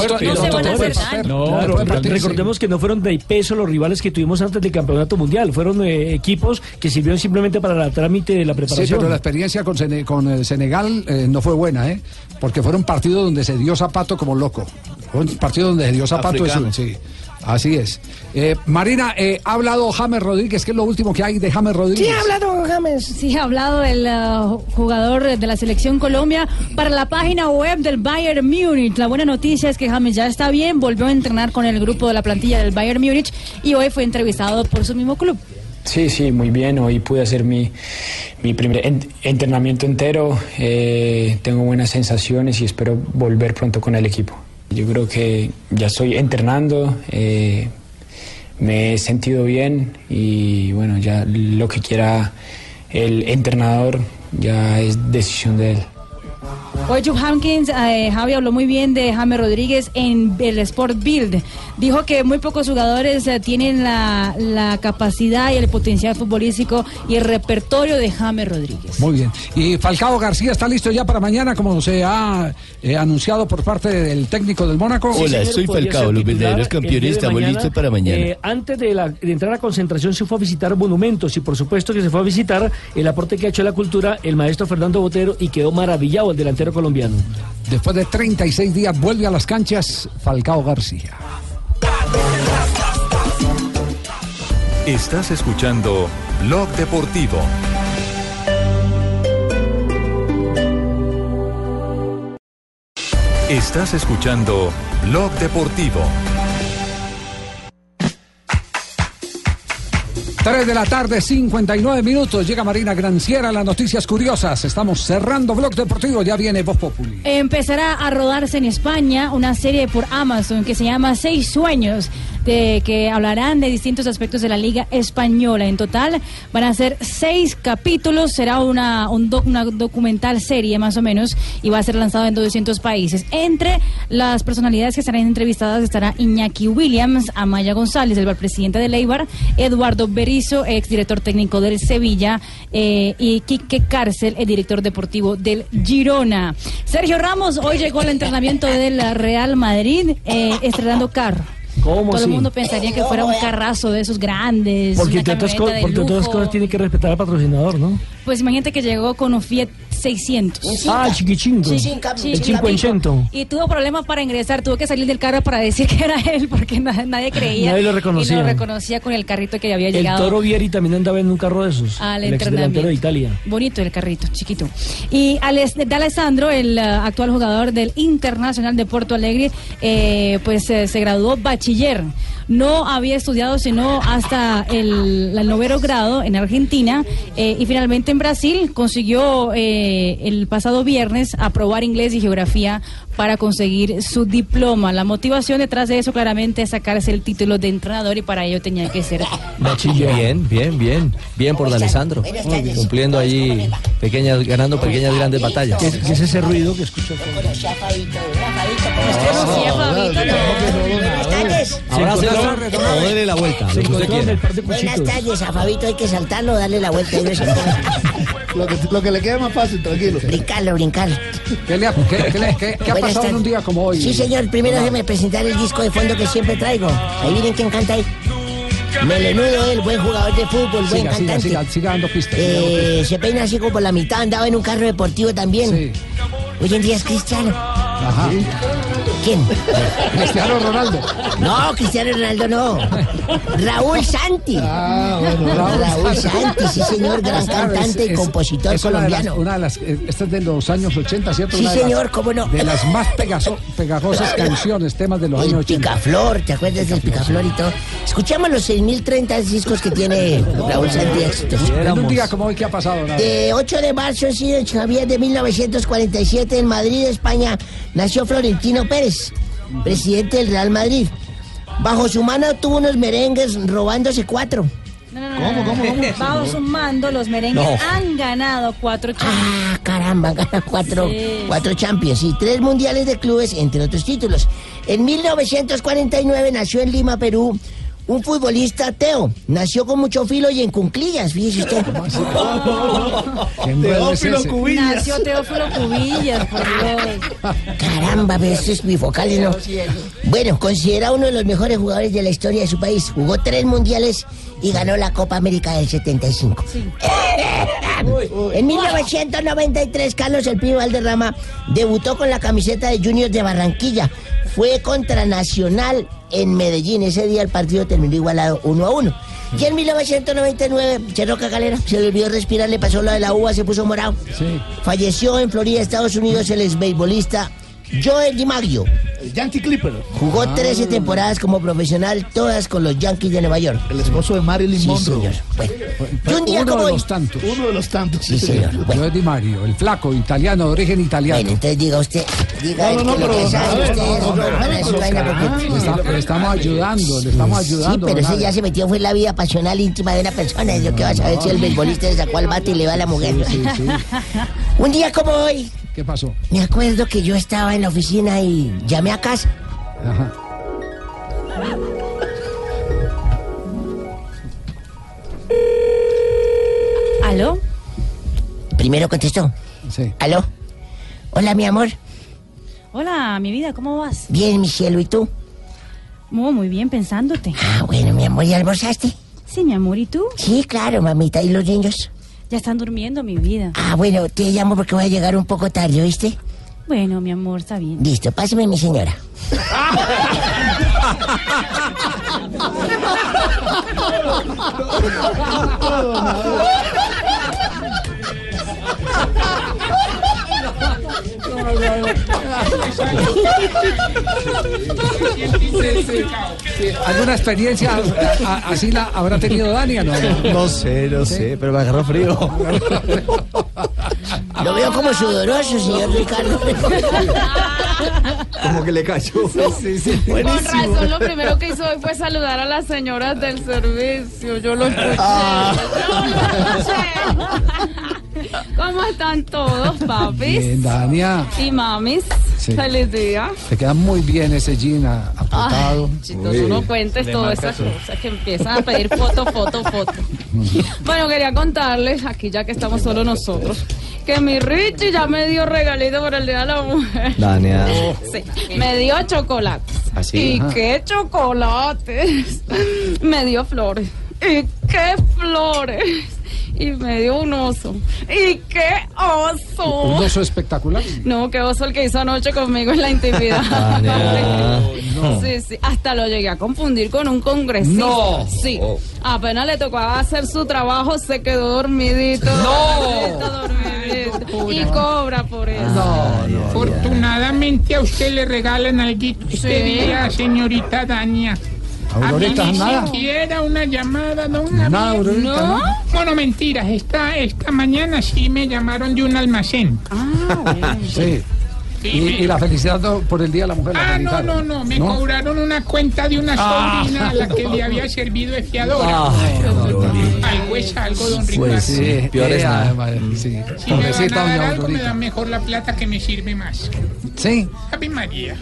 No, Claro, totalmente. recordemos que no fueron de peso los rivales que tuvimos antes del campeonato mundial, fueron eh, equipos que sirvieron simplemente para el trámite de la Sí, preparación. pero la experiencia con, Sene- con eh, Senegal eh, no fue buena, ¿eh? Porque fueron partidos donde se dio zapato como loco. Fue un partido donde se dio zapato. Eso, sí. Así es. Eh, Marina, eh, ha hablado James Rodríguez, ¿qué es lo último que hay de James Rodríguez? Sí, ha hablado James. Sí, ha hablado el uh, jugador de la selección Colombia para la página web del Bayern Múnich. La buena noticia es que James ya está bien, volvió a entrenar con el grupo de la plantilla del Bayern Múnich y hoy fue entrevistado por su mismo club. Sí, sí, muy bien. Hoy pude hacer mi, mi primer en- entrenamiento entero. Eh, tengo buenas sensaciones y espero volver pronto con el equipo. Yo creo que ya estoy entrenando, eh, me he sentido bien y bueno, ya lo que quiera el entrenador ya es decisión de él. Hoy Jupp Hankins, eh, Javi habló muy bien de James Rodríguez en el Sport Build. Dijo que muy pocos jugadores eh, tienen la, la capacidad y el potencial futbolístico y el repertorio de James Rodríguez. Muy bien. Y Falcao García está listo ya para mañana, como se ha eh, anunciado por parte del técnico del Mónaco. Podría ser titular el día de mañana. Eh, Eh, antes de, la- de entrar a concentración se fue a visitar monumentos y por supuesto que se fue a visitar el aporte que ha hecho a la cultura el maestro Fernando Botero y quedó maravillado el delantero colombiano. Después de 36 días vuelve a las canchas Falcao García. Estás escuchando Blog Deportivo. Estás escuchando Blog Deportivo. 3 de la tarde, 59 minutos. Llega Marina Granciera, las noticias curiosas. Estamos cerrando Blog Deportivo, ya viene Voz Populi. Empezará a rodarse en España una serie por Amazon que se llama Seis Sueños, de que hablarán de distintos aspectos de la Liga Española. En total van a ser seis capítulos, será una, un doc- una documental serie más o menos y va a ser lanzado en 200 países. Entre las personalidades que estarán entrevistadas estará Iñaki Williams, Amaya González, el presidente de Leibar, Eduardo Berizo, exdirector técnico del Sevilla, eh, y Quique Cárcel, el director deportivo del Girona. Sergio Ramos hoy llegó al entrenamiento del Real Madrid eh, estrenando carro. ¿Cómo Todo el mundo pensaría que fuera un carrazo de esos grandes. Porque una entre otras, porque otras cosas tiene que respetar al patrocinador, ¿no? Pues imagínate que llegó con un Fiat 600. Ah, el chiquichingo. Sí, el 500. Y tuvo problemas para ingresar, tuvo que salir del carro para decir que era él porque na- nadie creía. Nadie lo Y reconocía. lo reconocía con el carrito que había El llegado. Toro Vieri también andaba en un carro de esos. Al el delantero de. Italia. Bonito el carrito, chiquito. Y de Alessandro, el eh, actual jugador del Internacional de Porto Alegre, eh, pues eh, se graduó bachiller. No había estudiado sino hasta el, el noveno grado en Argentina eh, y finalmente en Brasil consiguió eh, el pasado viernes aprobar inglés y geografía para conseguir su diploma. La motivación detrás de eso claramente es sacarse el título de entrenador y para ello tenía que ser bachiller. Bien, bien, bien. Bien por D'Alessandro. Cumpliendo allí pequeñas, ganando pequeñas grandes batallas. ¿Qué, qué es ese ruido que escucho? Buenas tardes. Abrázalo o dele la vuelta, lo que usted quiera. Buenas tardes, a Fabito hay que saltarlo, darle la vuelta y no se Lo que, lo que le quede más fácil, tranquilo. Brincarlo, brincar. ¿Qué, le ha, qué- qué le- qué- qué ha Buenas pasado en un día como hoy? Sí, señor. Primero déjeme presentar el disco de fondo que siempre traigo. Ahí miren quién canta ahí. Melenudo, el buen jugador de fútbol, buen Siga, cantante. siga, siga dando pistas. Eh, pistas. se peina así como por la mitad, andaba en un carro deportivo también. Hoy en día es cristiano. Ajá. ¿Quién? Cristiano Ronaldo. No, Cristiano Ronaldo no. Raúl Santi. Ah, bueno, Raúl, Raúl Santi, sí señor, gran Claro, cantante es- y compositor es una de las- colombiano. Una de las, esta es de los años 80, ¿cierto? Sí, Una de las- señor, cómo no. De las más pegaso- pegajosas canciones, temas de los El años 80. Picaflor, ¿te acuerdas del Picaflor y todo? Escuchamos los 6.030 discos que tiene Raúl Santi éxitos. En un día como hoy, ¿qué ha pasado? Raúl? De 8 de marzo, sí, de Javier de 1947, en Madrid, España, nació Florentino Pérez, presidente del Real Madrid. Bajo su mano tuvo unos merengues robándose cuatro. No, no, no, no, no. Bajo su mando, los merengues han ganado cuatro Ah, caramba, gana cuatro, cuatro Champions y tres mundiales de clubes, entre otros títulos. En 1949 nació en Lima, Perú, un futbolista Teo. Nació con mucho filo y en cunclillas, fíjese usted. Teófilo Cubillas. Nació Teófilo Cubillas, por Dios. Caramba, pero estos bifocales no. Bueno, considerado uno de los mejores jugadores de la historia de su país. Jugó tres mundiales y ganó la Copa América del 75. En 1993, Carlos El Pío Valderrama debutó con la camiseta de Juniors de Barranquilla. Fue contra Nacional en Medellín. Ese día el partido terminó igualado 1 a 1. Y en 1999, Cherroca Calera se le olvidó respirar, le pasó lo de la uva, se puso morado. Falleció en Florida, Estados Unidos, el exbeibolista Joel DiMaggio. Yankee Clipper. Jugó Ah. 13 temporadas como profesional, todas con los Yankees de Nueva York. El esposo de Marilyn Sí, Monroe. señor. Bueno, y un día Uno como de hoy- los tantos. Uno de los tantos. Sí, señor. Joe Di Mario, el flaco, italiano, de origen italiano. Bueno, entonces diga usted, diga No, no, que no, lo que pero- le estamos ayudando, le estamos Sí, ayudando. pero ese ya se metió fue en la vida pasional íntima de una persona. Yo qué vas a ver si el beisbolista le sacó al bate y le va a la mujer. Sí, sí, sí. Un día como hoy, ¿Qué pasó? me acuerdo que yo estaba en la oficina y llamé a casa. Ajá. ¿Aló? Primero contestó. Sí. ¿Aló? Hola, mi amor. Hola, mi vida, ¿cómo vas? Bien, mi cielo, ¿y tú? Muy, muy bien, pensándote. Ah, bueno, mi amor, ¿ya almorzaste? Sí, mi amor, ¿y tú? Sí, claro, mamita. ¿Y los niños? Ya están durmiendo, mi vida. Ah, bueno, te llamo porque voy a llegar un poco tarde, ¿oíste? Bueno, mi amor, está bien. Listo, pásame mi señora. ¿Alguna experiencia así la habrá tenido Dani o no? No sé, no sé, pero me agarró frío. Lo veo como sudoroso, señor Ricardo. Como que le cayó. Sí, sí, Con razón, lo primero que hizo hoy fue saludar a las señoras del servicio. Yo lo escuché. Ah. Yo lo escuché. ¿Cómo están todos, papis? Bien, Dania. Y mamis. Sí. Feliz día. Te queda muy bien ese jean apretado. Ay, chicos, no cuentes todas esas cosas que empiezan a pedir foto, foto, foto. Bueno, quería contarles, aquí ya que estamos solo nosotros, que mi Richie ya me dio regalito por el Día de la Mujer. Dania. Sí, me dio chocolates. ¿Así? ¿Y Ajá. qué chocolates? Me dio flores. ¿Y qué flores? Y me dio un oso. ¿Y qué oso? Un oso espectacular. No, qué oso el que hizo anoche conmigo en la intimidad. Dania. No. Sí, sí, hasta lo llegué a confundir con un congresista. No. Sí. Oh. Apenas le tocaba hacer su trabajo, se quedó dormidito. No. Dormidito, dormidito. Y cobra por eso. Afortunadamente a usted le regalan algo este Sí. día, señorita Dania. Aurorita, a mí ni nada. siquiera una llamada, no Nada, una Aurorita, ¿no? Bueno, mentiras. Esta, esta mañana sí me llamaron de un almacén. Sí. Sí, Y, y la felicidad no- por el Día de la Mujer. la Ah, no, felicitaron. no, no. Me cobraron una cuenta de una Ah. sobrina a la que le había servido de fiadora. Ay, algo es algo, don Ricardo. Pues sí, peor es nada. sí. Si me van a dar algo, me dan mejor la plata que me sirve más. Sí. Ave María.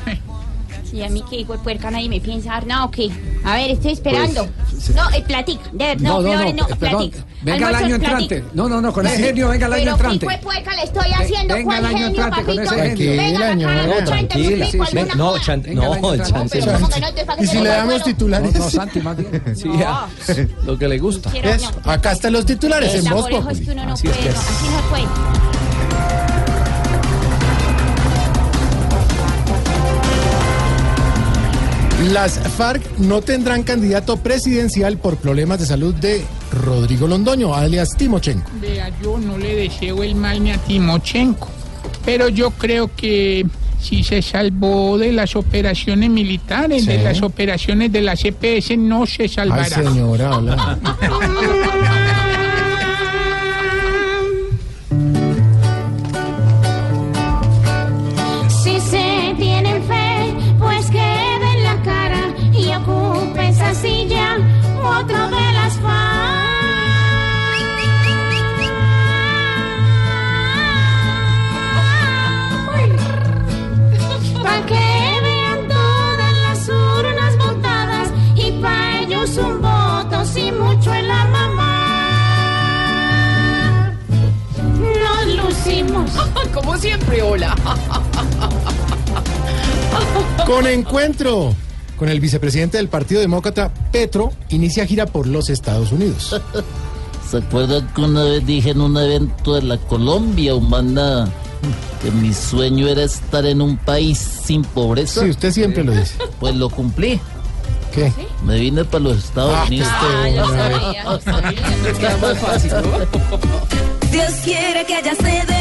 Y a mí que hijo de puerca nadie me piensa dar nada o qué. A ver, estoy esperando. Pues, sí. No, eh, platica. De verdad, no, flores, no, eh, perdón. platica. Venga el año platica. entrante. No, no, no, con ese genio, venga el año Pero entrante. de puerca le estoy haciendo. venga ¿Cuál el año genio, entrante con papito? ese genio. Venga, no, chante, tranquila. no, no, chante. Pero ¿cómo que no? Entonces, ¿para qué ¿Y si le damos titulares? No, no, Santi, más bien. Sí, ya. Lo que le gusta. No. acá están los titulares en Voz Populi. no no, así no puede. Las FARC no tendrán candidato presidencial por problemas de salud de Rodrigo Londoño, alias Timochenko. Vea, yo no le deseo el mal ni a Timochenko, pero yo creo que si se salvó de las operaciones militares, Sí. de las operaciones de la CPS, no se Ay, salvará. señora, hola. como siempre, hola. Con encuentro con el vicepresidente del Partido Demócrata, Petro, inicia gira por los Estados Unidos. ¿Se acuerdan que una vez dije en un evento de la Colombia humana que mi sueño era estar en un país sin pobreza? Sí, usted siempre lo dice. Pues lo cumplí. ¿Qué? Me vine para los Estados Ah, Unidos. ah, yo sabía, yo sabía. Queda más fácil, Dios quiere que allá se demore,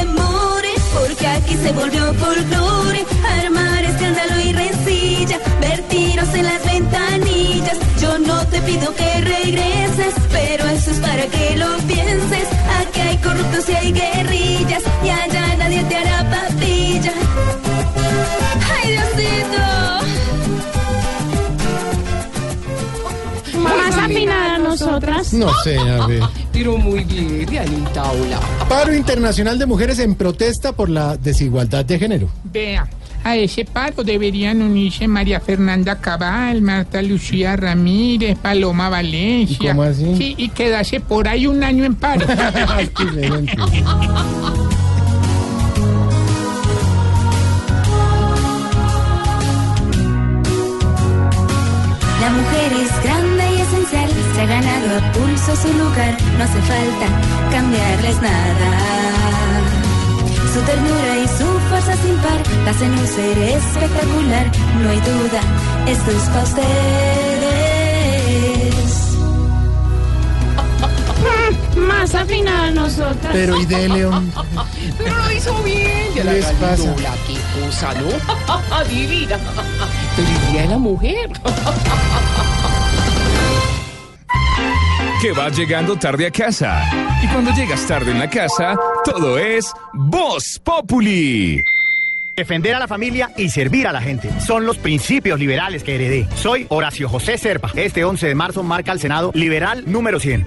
porque aquí se volvió folclore. Armar escándalo y rencilla, ver tiros en las ventanillas. Yo no te pido que regreses, pero eso es para que lo pienses. Aquí hay corruptos y hay guerrillas, y allá nadie te hará papilla. Nosotras. No sé, a ver. Pero muy bien, Dianita, hola. Paro Internacional de Mujeres en protesta por la desigualdad de género. Vea, a ese paro deberían unirse María Fernanda Cabal, Marta Lucía Ramírez, Paloma Valencia. ¿Y cómo así? Sí, y quedarse por ahí un año en paro. La mujer es grande ha ganado a pulso su lugar, no hace falta cambiarles nada. Su ternura y su fuerza sin par la hacen un ser espectacular, no hay duda, esto es para ustedes. Más afinada a nosotras. Pero ¿y de León? Pero lo hizo bien. Ya la les pasa? Hola, qué cosa, ¿no? Divina. Feliz día de la mujer. Que vas llegando tarde a casa. Y cuando llegas tarde en la casa, todo es Voz Populi. Defender a la familia y servir a la gente. Son los principios liberales que heredé. Soy Horacio José Serpa. Este 11 de marzo marca el Senado liberal número 100.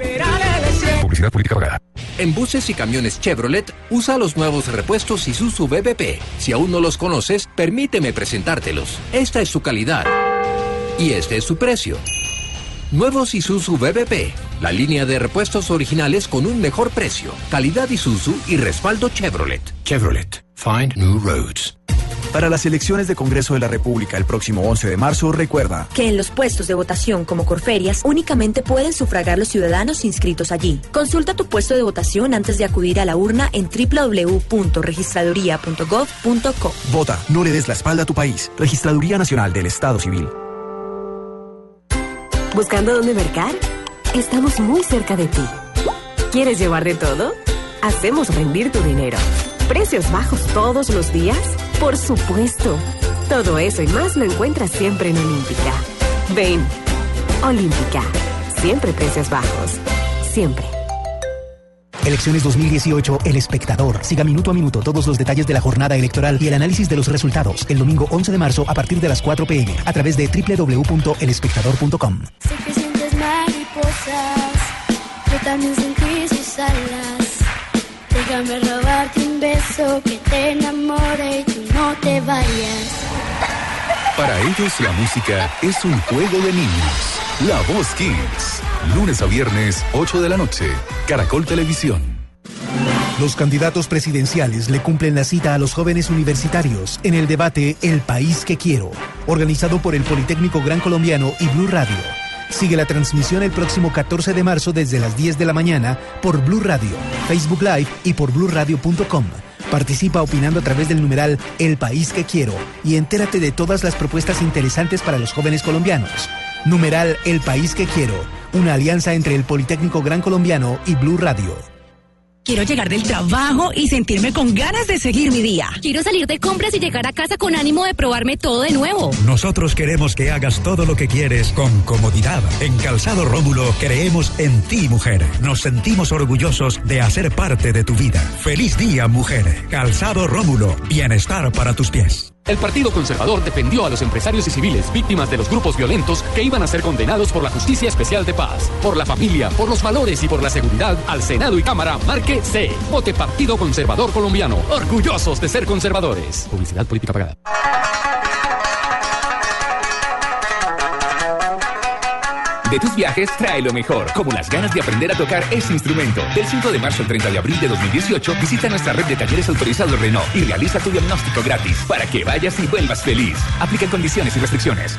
Publicidad política pagada. En buses y camiones Chevrolet, usa los nuevos repuestos Isuzu BBP. Si aún no los conoces, permíteme presentártelos. Esta es su calidad. Y este es su precio. Nuevos Isuzu BBP, la línea de repuestos originales con un mejor precio, calidad Isuzu y respaldo Chevrolet. Chevrolet. Find new roads. Para las elecciones de Congreso de la República el próximo 11 de marzo, recuerda. que en los puestos de votación como Corferias únicamente pueden sufragar los ciudadanos inscritos allí. Consulta tu puesto de votación antes de acudir a la urna en www.registraduría.gov.co. Vota, no le des la espalda a tu país. Registraduría Nacional del Estado Civil. ¿Buscando dónde mercar? Estamos muy cerca de ti. ¿Quieres llevar de todo? Hacemos rendir tu dinero. ¿Precios bajos todos los días? Por supuesto. Todo eso y más lo encuentras siempre en Olímpica. Ven, Olímpica. Siempre precios bajos. Siempre. Elecciones 2018, El Espectador. Siga minuto a minuto todos los detalles de la jornada electoral y el análisis de los resultados el domingo 11 de marzo a partir de las 4 pm a través de www.elespectador.com. Un beso que te enamore y no te vayas. Para ellos la música es un juego de niños. La Voz Kids. Lunes a viernes, 8 de la noche. Caracol Televisión. Los candidatos presidenciales le cumplen la cita a los jóvenes universitarios en el debate El País que Quiero, organizado por el Politécnico Gran Colombiano y Blue Radio. Sigue la transmisión el próximo 14 de marzo desde las 10 de la mañana por Blue Radio, Facebook Live y por bluradio.com. Participa opinando a través del numeral El País que Quiero y entérate de todas las propuestas interesantes para los jóvenes colombianos. Numeral El País que Quiero, una alianza entre el Politécnico Gran Colombiano y Blue Radio. Quiero llegar del trabajo y sentirme con ganas de seguir mi día. Quiero salir de compras y llegar a casa con ánimo de probarme todo de nuevo. Nosotros queremos que hagas todo lo que quieres con comodidad. En Calzado Rómulo creemos en ti, mujer. Nos sentimos orgullosos de hacer parte de tu vida. Feliz día, mujer. Calzado Rómulo. Bienestar para tus pies. El Partido Conservador defendió a los empresarios y civiles víctimas de los grupos violentos que iban a ser condenados por la Justicia Especial de Paz. Por la familia, por los valores y por la seguridad, al Senado y Cámara, marque C. Vote Partido Conservador Colombiano. Orgullosos de ser conservadores. Publicidad política pagada. De tus viajes trae lo mejor, como las ganas de aprender a tocar ese instrumento. Del 5 de marzo al 30 de abril de 2018, visita nuestra red de talleres autorizados Renault y realiza tu diagnóstico gratis para que vayas y vuelvas feliz. Aplica condiciones y restricciones.